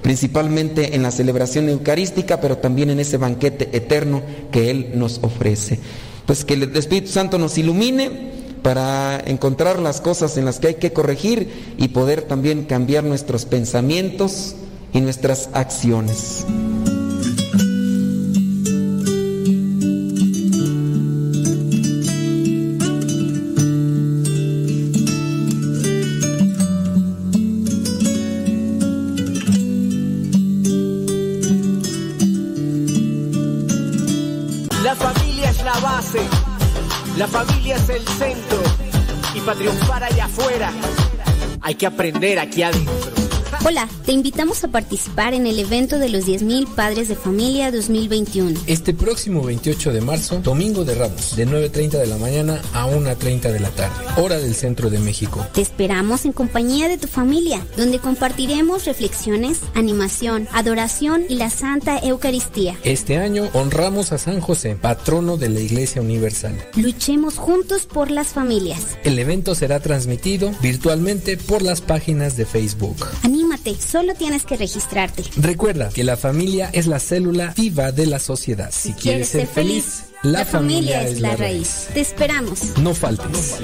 principalmente en la celebración eucarística, pero también en ese banquete eterno que Él nos ofrece. Pues que el Espíritu Santo nos ilumine para encontrar las cosas en las que hay que corregir y poder también cambiar nuestros pensamientos y nuestras acciones. Para triunfar allá afuera hay que aprender aquí adentro. Hola, te invitamos a participar en el evento de los 10.000 Padres de Familia 2021. Este próximo 28 de marzo, Domingo de Ramos, de 9.30 de la mañana a 1.30 de la tarde, hora del centro de México. Te esperamos en compañía de tu familia, donde compartiremos reflexiones, animación, adoración y la Santa Eucaristía. Este año honramos a San José, patrono de la Iglesia Universal. Luchemos juntos por las familias. El evento será transmitido virtualmente por las páginas de Facebook. Anima solo tienes que registrarte. Recuerda que la familia es la célula viva de la sociedad. Si, quieres, ser feliz, la, familia, es la raíz. Te esperamos. No faltes.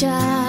Podré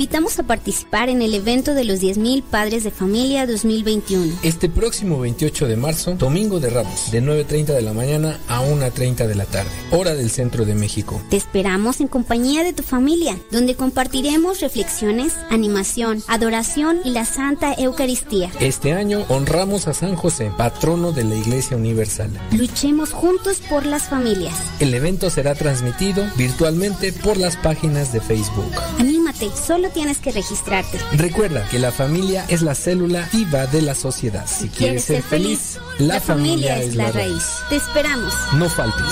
invitamos a participar en el evento de los 10.000 Padres de Familia 2021. Este próximo 28 de marzo, Domingo de Ramos, de 9.30 de la mañana a 1.30 de la tarde, hora del centro de México. Te esperamos en compañía de tu familia, donde compartiremos reflexiones, animación, adoración y la Santa Eucaristía. Este año honramos a San José, patrono de la Iglesia Universal. Luchemos juntos por las familias. El evento será transmitido virtualmente por las páginas de Facebook. Solo tienes que registrarte. Recuerda que la familia es la célula viva de la sociedad. Si, quieres ser feliz, la, familia, es la raíz. Te esperamos. No faltes.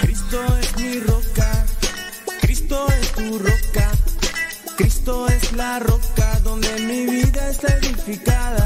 Cristo es mi roca, Cristo es tu roca, Cristo es la roca donde mi vida está edificada.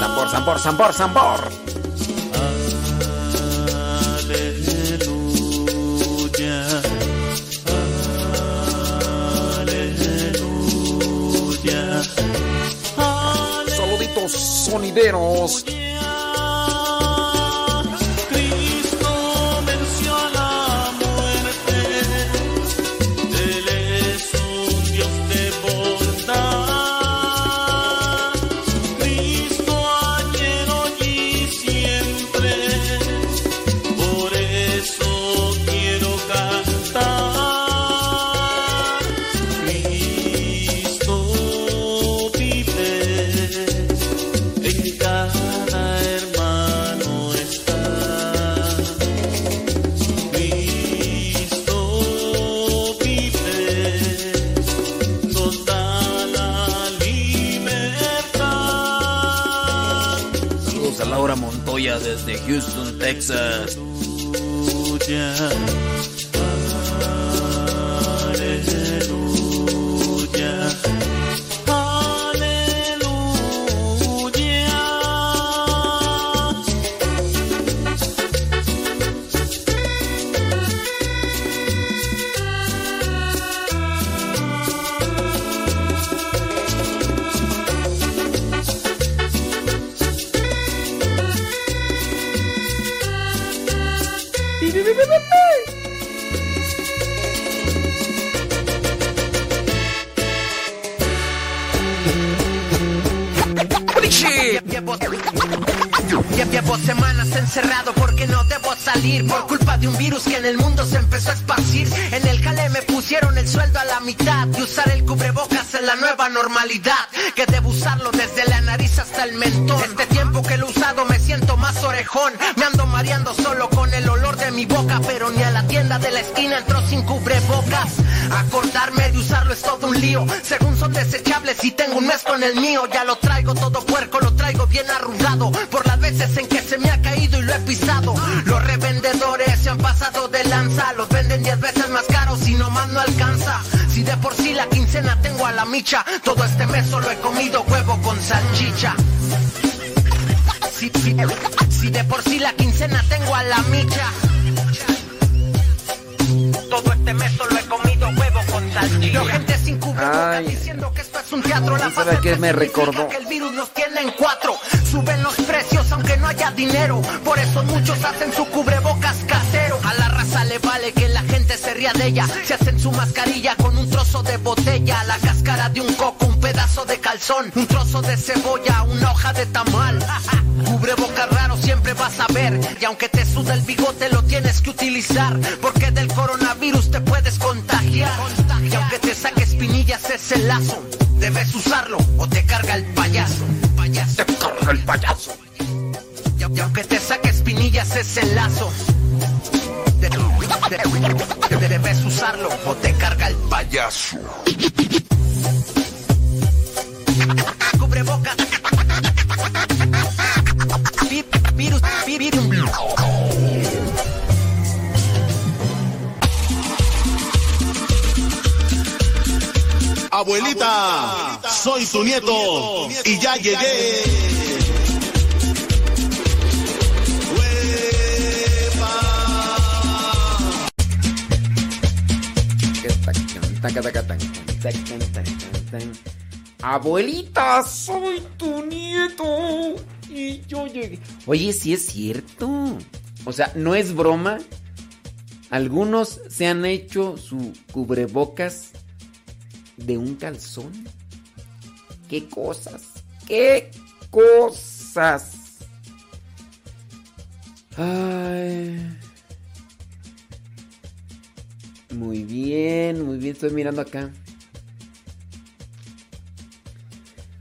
Zambor, zambor, zambor, zambor. Saluditos sonideros. Texas. Uh, la nueva normalidad. Que debo usarlo desde la nariz hasta el mentón. Este tiempo que lo he usado me siento más orejón. Me ando mareando solo con el olor de mi boca, pero ni a la tienda de la esquina entró sin cubrebocas. Acordarme de usarlo es todo un lío. Según son desechables y tengo un mes con el mío, ya lo traigo todo puerco, lo traigo bien arrugado. Por las veces en que se me ha caído y lo he pisado. Micha, todo este mes solo he comido huevo con salchicha. Si, si- si de por sí la quincena tengo a la micha. Todo este mes solo he comido huevo con salchicha. Gente sin diciendo que esto es un teatro. La ¿Sabe qué me recordó? que el virus nos tiene en cuatro. Suben los precios aunque no haya dinero. Por eso muchos hacen su cubrebocas casero. A la raza le vale que la gente se ría de ella. Se hacen su mascarilla con un trozo de botella, la cáscara de un coco, un pedazo de calzón, un trozo de cebolla, una hoja de tamal. Cubrebocas raro siempre vas a ver. Y aunque te suda el bigote, lo tienes que utilizar. Porque del coronavirus te puedes contagiar. Y aunque te saque espinillas ese lazo, debes usarlo o te carga el payaso. Carga el payaso. Y, aunque te saque espinillas ese lazo, de- de- de- debes usarlo o te carga el payaso. Cubrebocas. Vi- Virus, vi- virus. Abuelita, soy tu nieto y ya llegué. Abuelita, soy tu nieto. Y yo llegué. Oye, sí es cierto. O sea, no es broma. Algunos se han hecho su cubrebocas de un calzón. ¿Qué cosas? ¿Qué cosas? Ay. Muy bien, muy bien. Estoy mirando acá.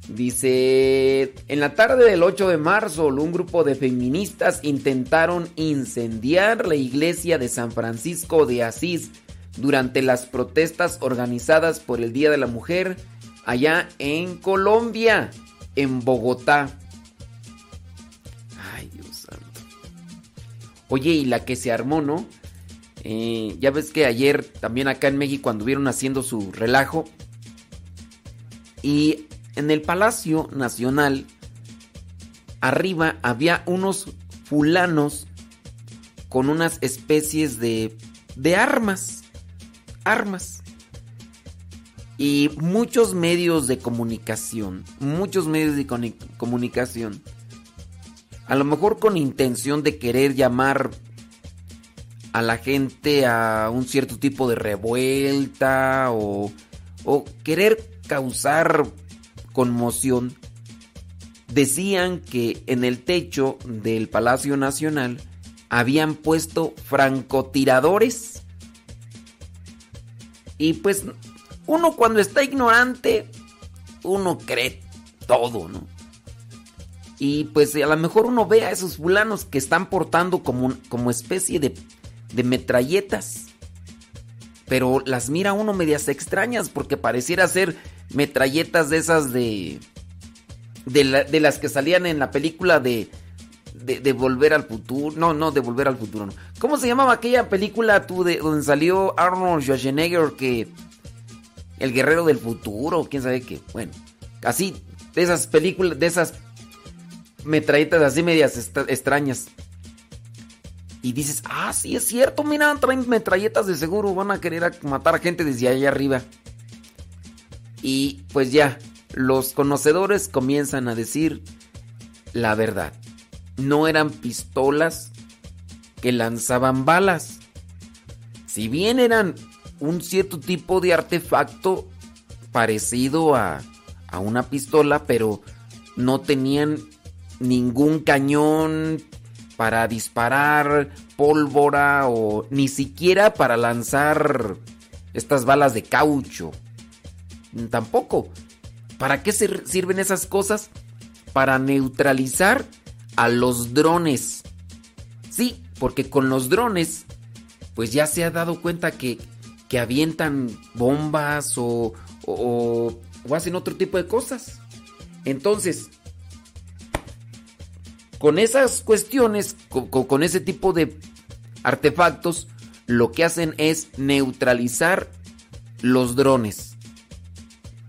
Dice, en la tarde del 8 de marzo, un grupo de feministas intentaron incendiar la iglesia de San Francisco de Asís durante las protestas organizadas por el Día de la Mujer allá en Colombia, en Bogotá. Ay, Dios santo. Oye, y la que se armó, ¿no? Eh, ya ves que ayer también acá en México anduvieron haciendo su relajo. Y en el Palacio Nacional arriba había unos fulanos con unas especies de, de armas. Armas. Y muchos medios de comunicación, muchos medios de comunicación, a lo mejor con intención de querer llamar a la gente a un cierto tipo de revuelta o, o querer causar conmoción, decían que en el techo del Palacio Nacional habían puesto francotiradores. Y pues uno cuando está ignorante, uno cree todo, ¿no? Y pues a lo mejor uno ve a esos fulanos que están portando como, como especie de, de metralletas. Pero las mira uno medias extrañas porque pareciera ser metralletas de esas de... De, la- de las que salían en la película de, de, de Volver al Futuro. No, no, de Volver al Futuro. No. ¿Cómo se llamaba aquella película tú de donde salió Arnold Schwarzenegger que... El Guerrero del Futuro, quién sabe qué. Bueno, así, de esas películas, de esas metralletas así medias extrañas. Y dices, ah, sí es cierto, mira, traen metralletas de seguro, van a querer matar a gente desde allá arriba. Y pues ya, los conocedores comienzan a decir la verdad. No eran pistolas que lanzaban balas. Si bien eran un cierto tipo de artefacto parecido a, a una pistola, pero no tenían ningún cañón para disparar pólvora o ni siquiera para lanzar estas balas de caucho. Tampoco. ¿Para qué sirven esas cosas? Para neutralizar a los drones. Sí, porque con los drones, pues ya se ha dado cuenta que, que avientan bombas o, o, hacen otro tipo de cosas. Entonces, con esas cuestiones, con- con ese tipo de artefactos, lo que hacen es neutralizar los drones.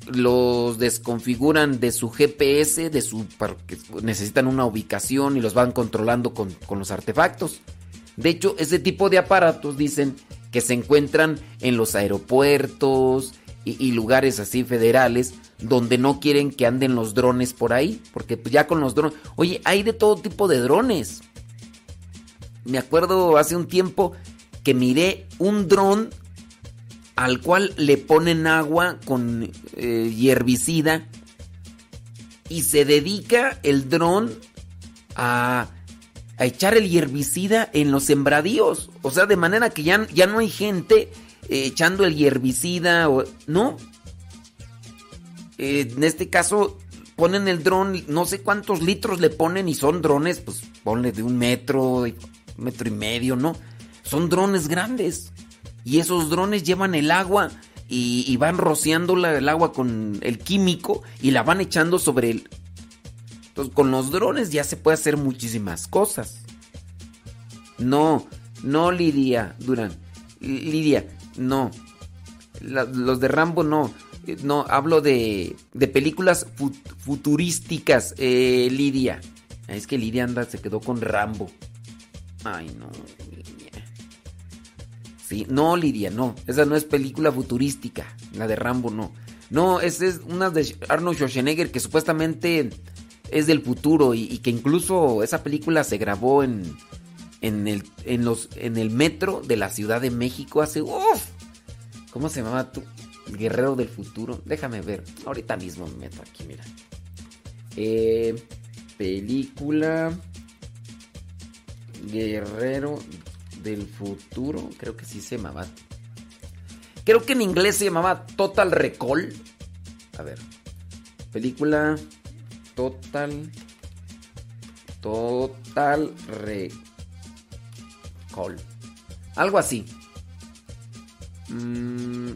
Los desconfiguran de su GPS, de su porque necesitan una ubicación y los van controlando con, con los artefactos. De hecho, ese tipo de aparatos dicen que se encuentran en los aeropuertos y, y lugares así federales donde no quieren que anden los drones por ahí, porque pues ya con los drones, oye, hay de todo tipo de drones. Me acuerdo hace un tiempo que miré un dron al cual le ponen agua con eh, herbicida y se dedica el dron a, echar el herbicida en los sembradíos. O sea, de manera que ya, ya no hay gente eh, echando el herbicida, o, ¿no? Eh, en este caso ponen el dron, no sé cuántos litros le ponen y son drones, pues ponle de un metro, y- metro y medio, ¿no? Son drones grandes. Y esos drones llevan el agua y, van rociando la- el agua con el químico y la van echando sobre el... Entonces con los drones ya se puede hacer muchísimas cosas. No, no Lidia Durán. Lidia, no. Los de Rambo no. Eh, No, hablo de, de películas fu- futurísticas, eh, Lidia. Es que Lidia anda, se quedó con Rambo. Ay, no. No, Lidia, no. Esa no es película futurística. La de Rambo, no. No, esa es una de Arnold Schwarzenegger que supuestamente es del futuro y, y que incluso esa película se grabó en, en, el, en, los, en el metro de la Ciudad de México hace... ¡Uf! ¿Cómo se llamaba tú? El Guerrero del futuro. Déjame ver. Ahorita mismo me meto aquí, mira. Eh, película Guerrero del futuro. Creo que sí se llamaba. Creo que en inglés se llamaba Total Recall. A ver. Película Total. Total Recall. Algo así. Mm,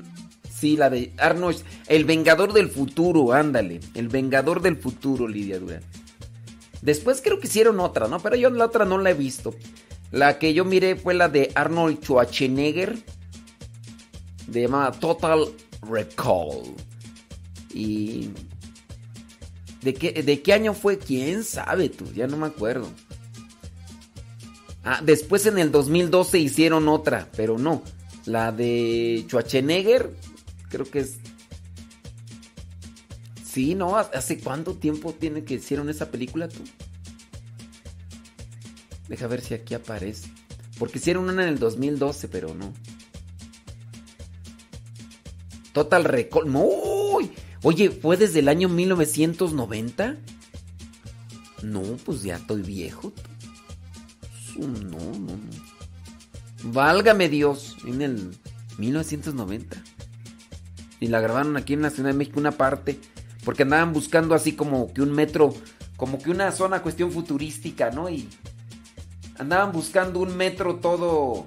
sí, la de Arnold. El Vengador del Futuro, ándale. El Vengador del Futuro, Lidia Durán. Después creo que hicieron otra, ¿no? Pero yo la otra no la he visto. La que yo miré fue la de Arnold Schwarzenegger. De llamada Total Recall. Y. ¿De qué, ¿De qué año fue? ¿Quién sabe tú? Ya no me acuerdo. Ah, después en el 2012 hicieron otra, pero no. La de Schwarzenegger, creo que es... Sí, ¿no? ¿Hace cuánto tiempo tiene que hicieron esa película tú? Deja ver si aquí aparece. Porque hicieron una en el 2012, pero no. Total Recall. ¡No! Oye, ¿fue desde el año 1990? No, pues ya estoy viejo. No, no, no. Válgame Dios. En el 1990. Y la grabaron aquí en la Ciudad de México una parte. Porque andaban buscando así como que un metro. Como que una zona cuestión futurística, ¿no? Y andaban buscando un metro todo.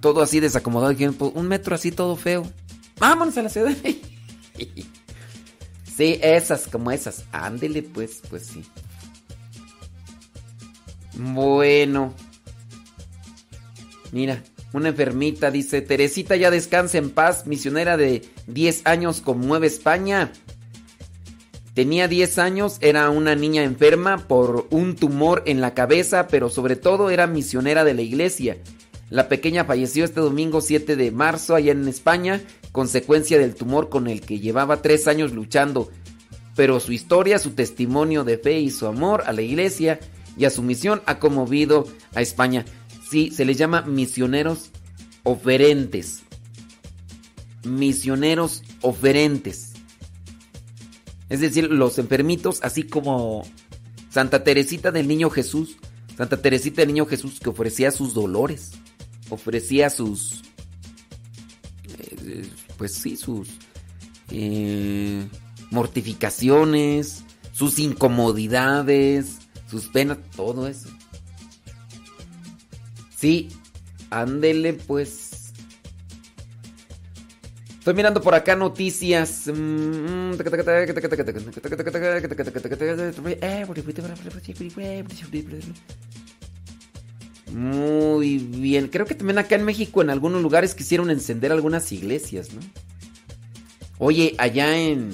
Todo así desacomodado. Pues, un metro así todo feo. Vámonos a la Ciudad. Sí, esas, como esas. Ándele, pues, pues sí. Bueno. Mira, una enfermita dice, Teresita ya descansa en paz, misionera de 10 años conmueve España. Tenía 10 años, era una niña enferma por un tumor en la cabeza, pero sobre todo era misionera de la iglesia. La pequeña falleció este domingo 7 de marzo allá en España, consecuencia del tumor con el que llevaba 3 años luchando. Pero su historia, su testimonio de fe y su amor a la iglesia y a su misión ha conmovido a España. Sí, se les llama misioneros oferentes. Misioneros oferentes. Es decir, los enfermitos, así como Santa Teresita del Niño Jesús. Santa Teresita del Niño Jesús que ofrecía sus dolores. Ofrecía sus... eh, pues sí, sus... eh, mortificaciones, sus incomodidades, sus penas, todo eso. Sí, ándele pues. Estoy mirando por acá noticias. Mm, Muy bien. Creo que también acá en México en algunos lugares quisieron encender algunas iglesias, ¿no? Oye, allá en...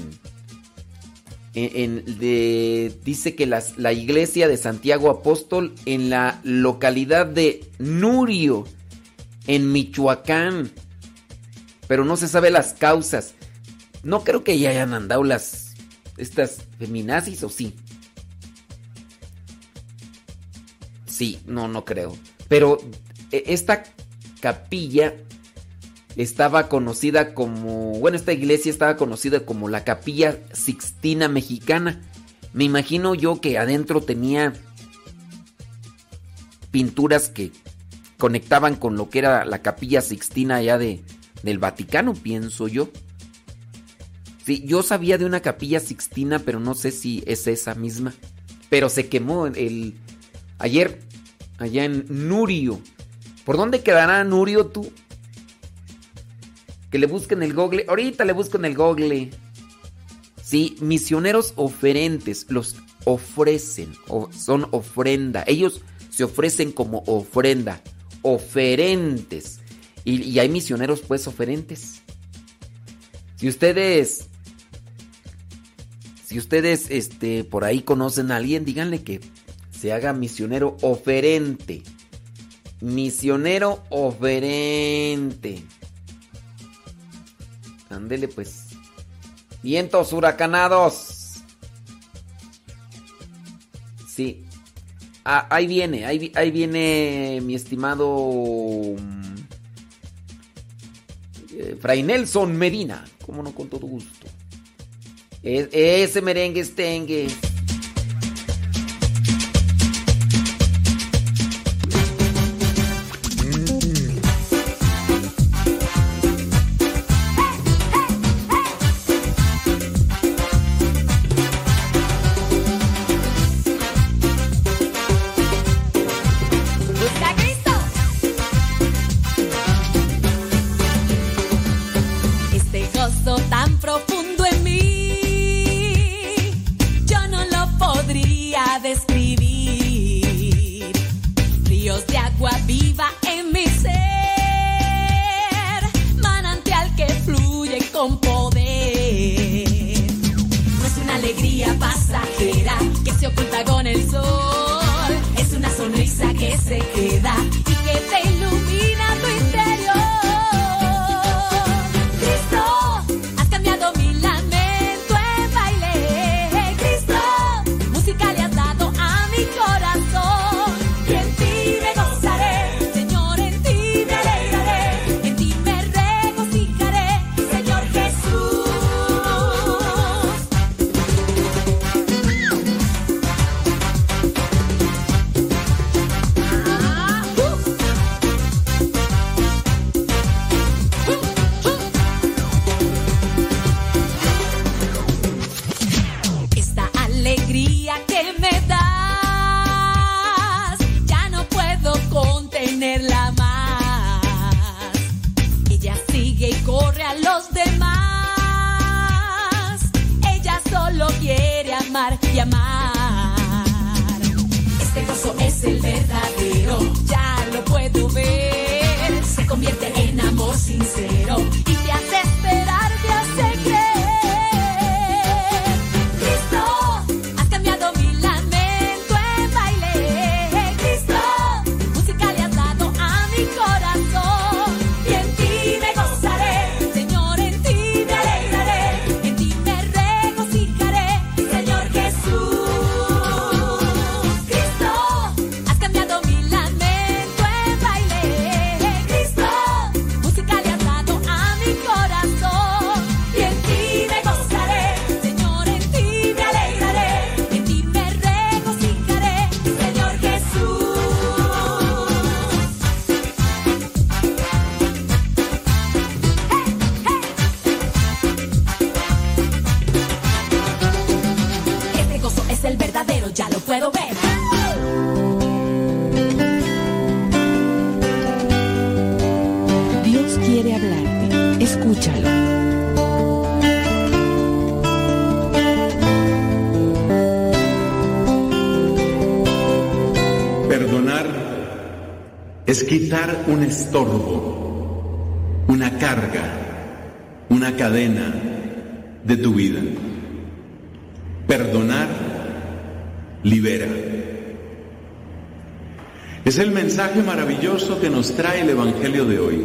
en, dice que la iglesia de Santiago Apóstol en la localidad de Nurio, en Michoacán. Pero no se sabe las causas. No creo que ya hayan andado las... Estas feminazis o sí. Sí, no, no creo. Pero eh, esta capilla estaba conocida como, bueno, esta iglesia estaba conocida como la Capilla Sixtina Mexicana. Me imagino yo que adentro tenía pinturas que conectaban con lo que era la Capilla Sixtina allá de, del Vaticano, pienso yo. Sí, yo sabía de una Capilla Sixtina, pero no sé si es esa misma. Pero se quemó el ayer allá en Nurio. ¿Por dónde quedará Nurio tú? Que le busquen el google. Ahorita le busco en el google. Sí, misioneros oferentes. Los ofrecen. o- son ofrenda. Ellos se ofrecen como ofrenda. Oferentes. Y, hay misioneros pues oferentes. Si ustedes... Si ustedes este, por ahí conocen a alguien, díganle que se haga misionero oferente. Misionero oferente. Ándele pues. Vientos huracanados. Sí. Ah, ahí viene, ahí, ahí viene mi estimado Fray Nelson Medina. Cómo no, con todo gusto. Es- ese merengue estengue. Busca un estorbo, una carga, una cadena de tu vida. Perdonar libera. Es el mensaje maravilloso que nos trae el Evangelio de hoy.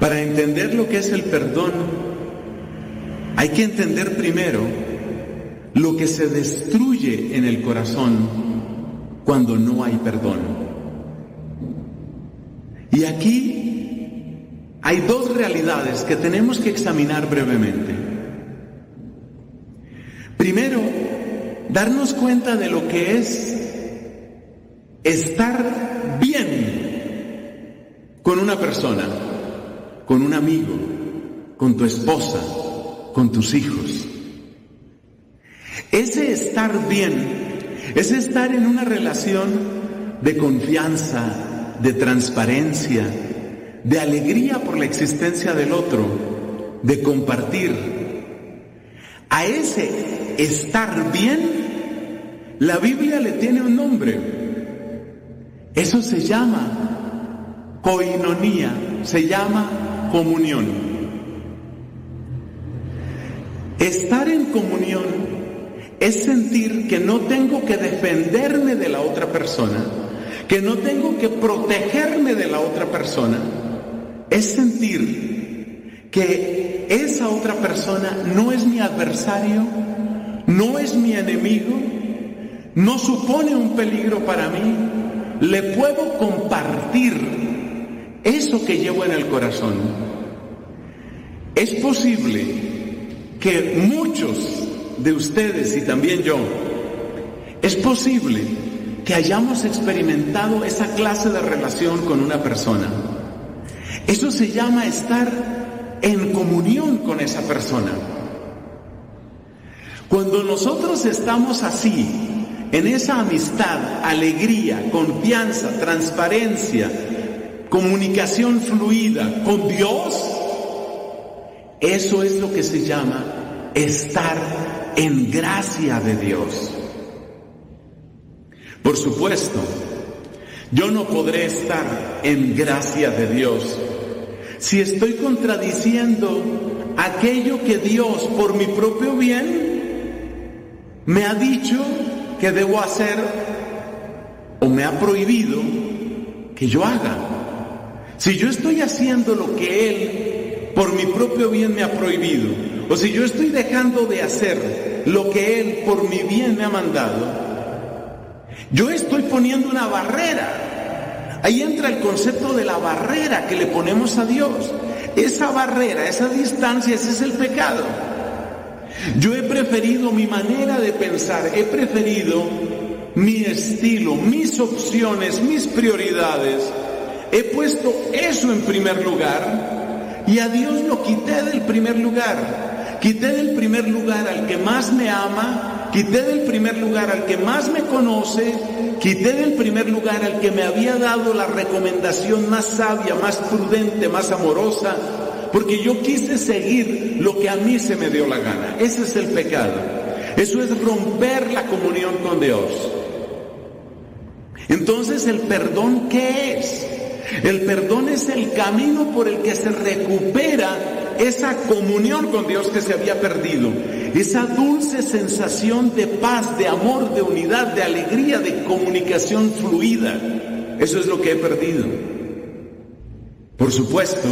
Para entender lo que es el perdón, hay que entender primero lo que se destruye en el corazón cuando no hay perdón. Que tenemos que examinar brevemente. Primero, darnos cuenta de lo que es estar bien con una persona, con un amigo, con tu esposa, con tus hijos. Ese estar bien es estar en una relación de confianza, de transparencia, de alegría por la existencia del otro, de compartir. A ese estar bien, la Biblia le tiene un nombre. Eso se llama coinonía, se llama comunión. Estar en comunión es sentir que no tengo que defenderme de la otra persona, que no tengo que protegerme de la otra persona. Es sentir que esa otra persona no es mi adversario, no es mi enemigo, no supone un peligro para mí, le puedo compartir eso que llevo en el corazón. Es posible que muchos de ustedes y también yo, es posible que hayamos experimentado esa clase de relación con una persona. Eso se llama estar en comunión con esa persona. Cuando nosotros estamos así, en esa amistad, alegría, confianza, transparencia, comunicación fluida con Dios, eso es lo que se llama estar en gracia de Dios. Por supuesto, yo no podré estar en gracia de Dios si estoy contradiciendo aquello que Dios, por mi propio bien, me ha dicho que debo hacer o me ha prohibido que yo haga. Si yo estoy haciendo lo que Él, por mi propio bien, me ha prohibido, o si yo estoy dejando de hacer lo que Él, por mi bien, me ha mandado, yo estoy poniendo una barrera. Ahí entra el concepto de la barrera que le ponemos a Dios. Esa barrera, esa distancia, ese es el pecado. Yo he preferido mi manera de pensar, he preferido mi estilo, mis opciones, mis prioridades. He puesto eso en primer lugar y a Dios lo quité del primer lugar. Quité del primer lugar al que más me ama quité del primer lugar al que más me conoce, quité del primer lugar al que me había dado la recomendación más sabia, más prudente, más amorosa, porque yo quise seguir lo que a mí se me dio la gana. Ese es el pecado. Eso es romper la comunión con Dios. Entonces, ¿el perdón qué es? El perdón es el camino por el que se recupera esa comunión con Dios que se había perdido, esa dulce sensación de paz, de amor, de unidad, de alegría, de comunicación fluida. Eso es lo que he perdido. Por supuesto,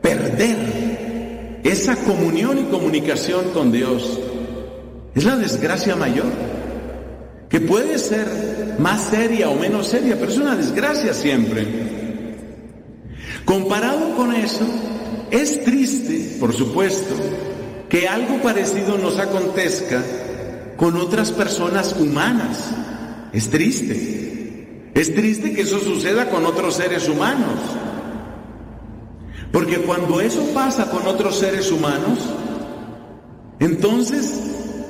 perder esa comunión y comunicación con Dios es la desgracia mayor, que puede ser más seria o menos seria, pero es una desgracia siempre. Comparado con eso, es triste, por supuesto, que algo parecido nos acontezca con otras personas humanas. Es triste. Es triste que eso suceda con otros seres humanos. Porque cuando eso pasa con otros seres humanos, entonces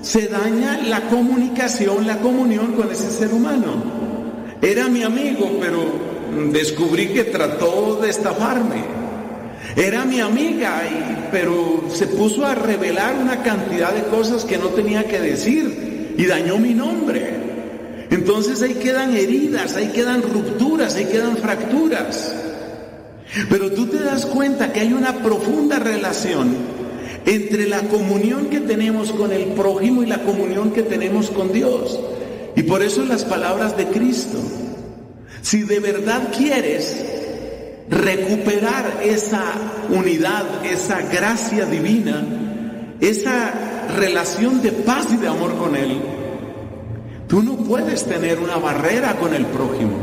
se daña la comunicación, la comunión con ese ser humano. Era mi amigo, pero descubrí que trató de estafarme. Era mi amiga, pero se puso a revelar una cantidad de cosas que no tenía que decir y dañó mi nombre. Entonces ahí quedan heridas, ahí quedan rupturas, ahí quedan fracturas. Pero tú te das cuenta que hay una profunda relación entre la comunión que tenemos con el prójimo y la comunión que tenemos con Dios. Y por eso las palabras de Cristo. Si de verdad quieres recuperar esa unidad, esa gracia divina, esa relación de paz y de amor con Él, tú no puedes tener una barrera con el prójimo.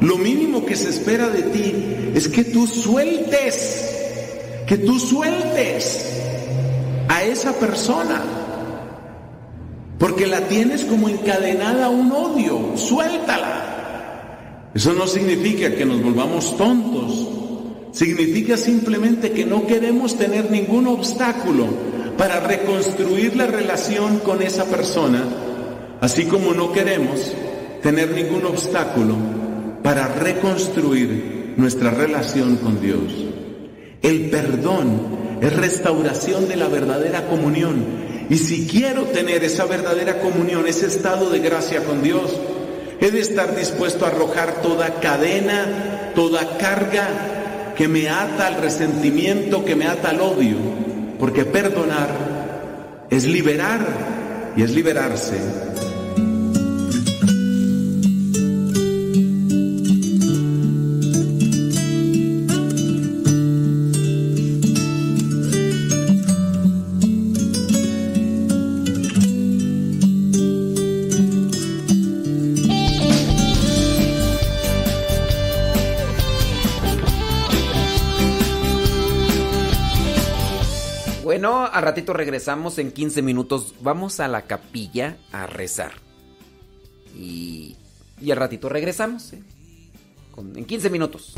Lo mínimo que se espera de ti es que tú sueltes, que tú sueltes a esa persona. Porque la tienes como encadenada a un odio, suéltala. Eso no significa que nos volvamos tontos. Significa simplemente que no queremos tener ningún obstáculo para reconstruir la relación con esa persona, así como no queremos tener ningún obstáculo para reconstruir nuestra relación con Dios. El perdón es restauración de la verdadera comunión. Y si quiero tener esa verdadera comunión, ese estado de gracia con Dios, he de estar dispuesto a arrojar toda cadena, toda carga que me ata al resentimiento, que me ata al odio, porque perdonar es liberar y es liberarse ratito regresamos en 15 minutos. Vamos a la capilla a rezar. Y, y al ratito regresamos. ¿eh? En 15 minutos.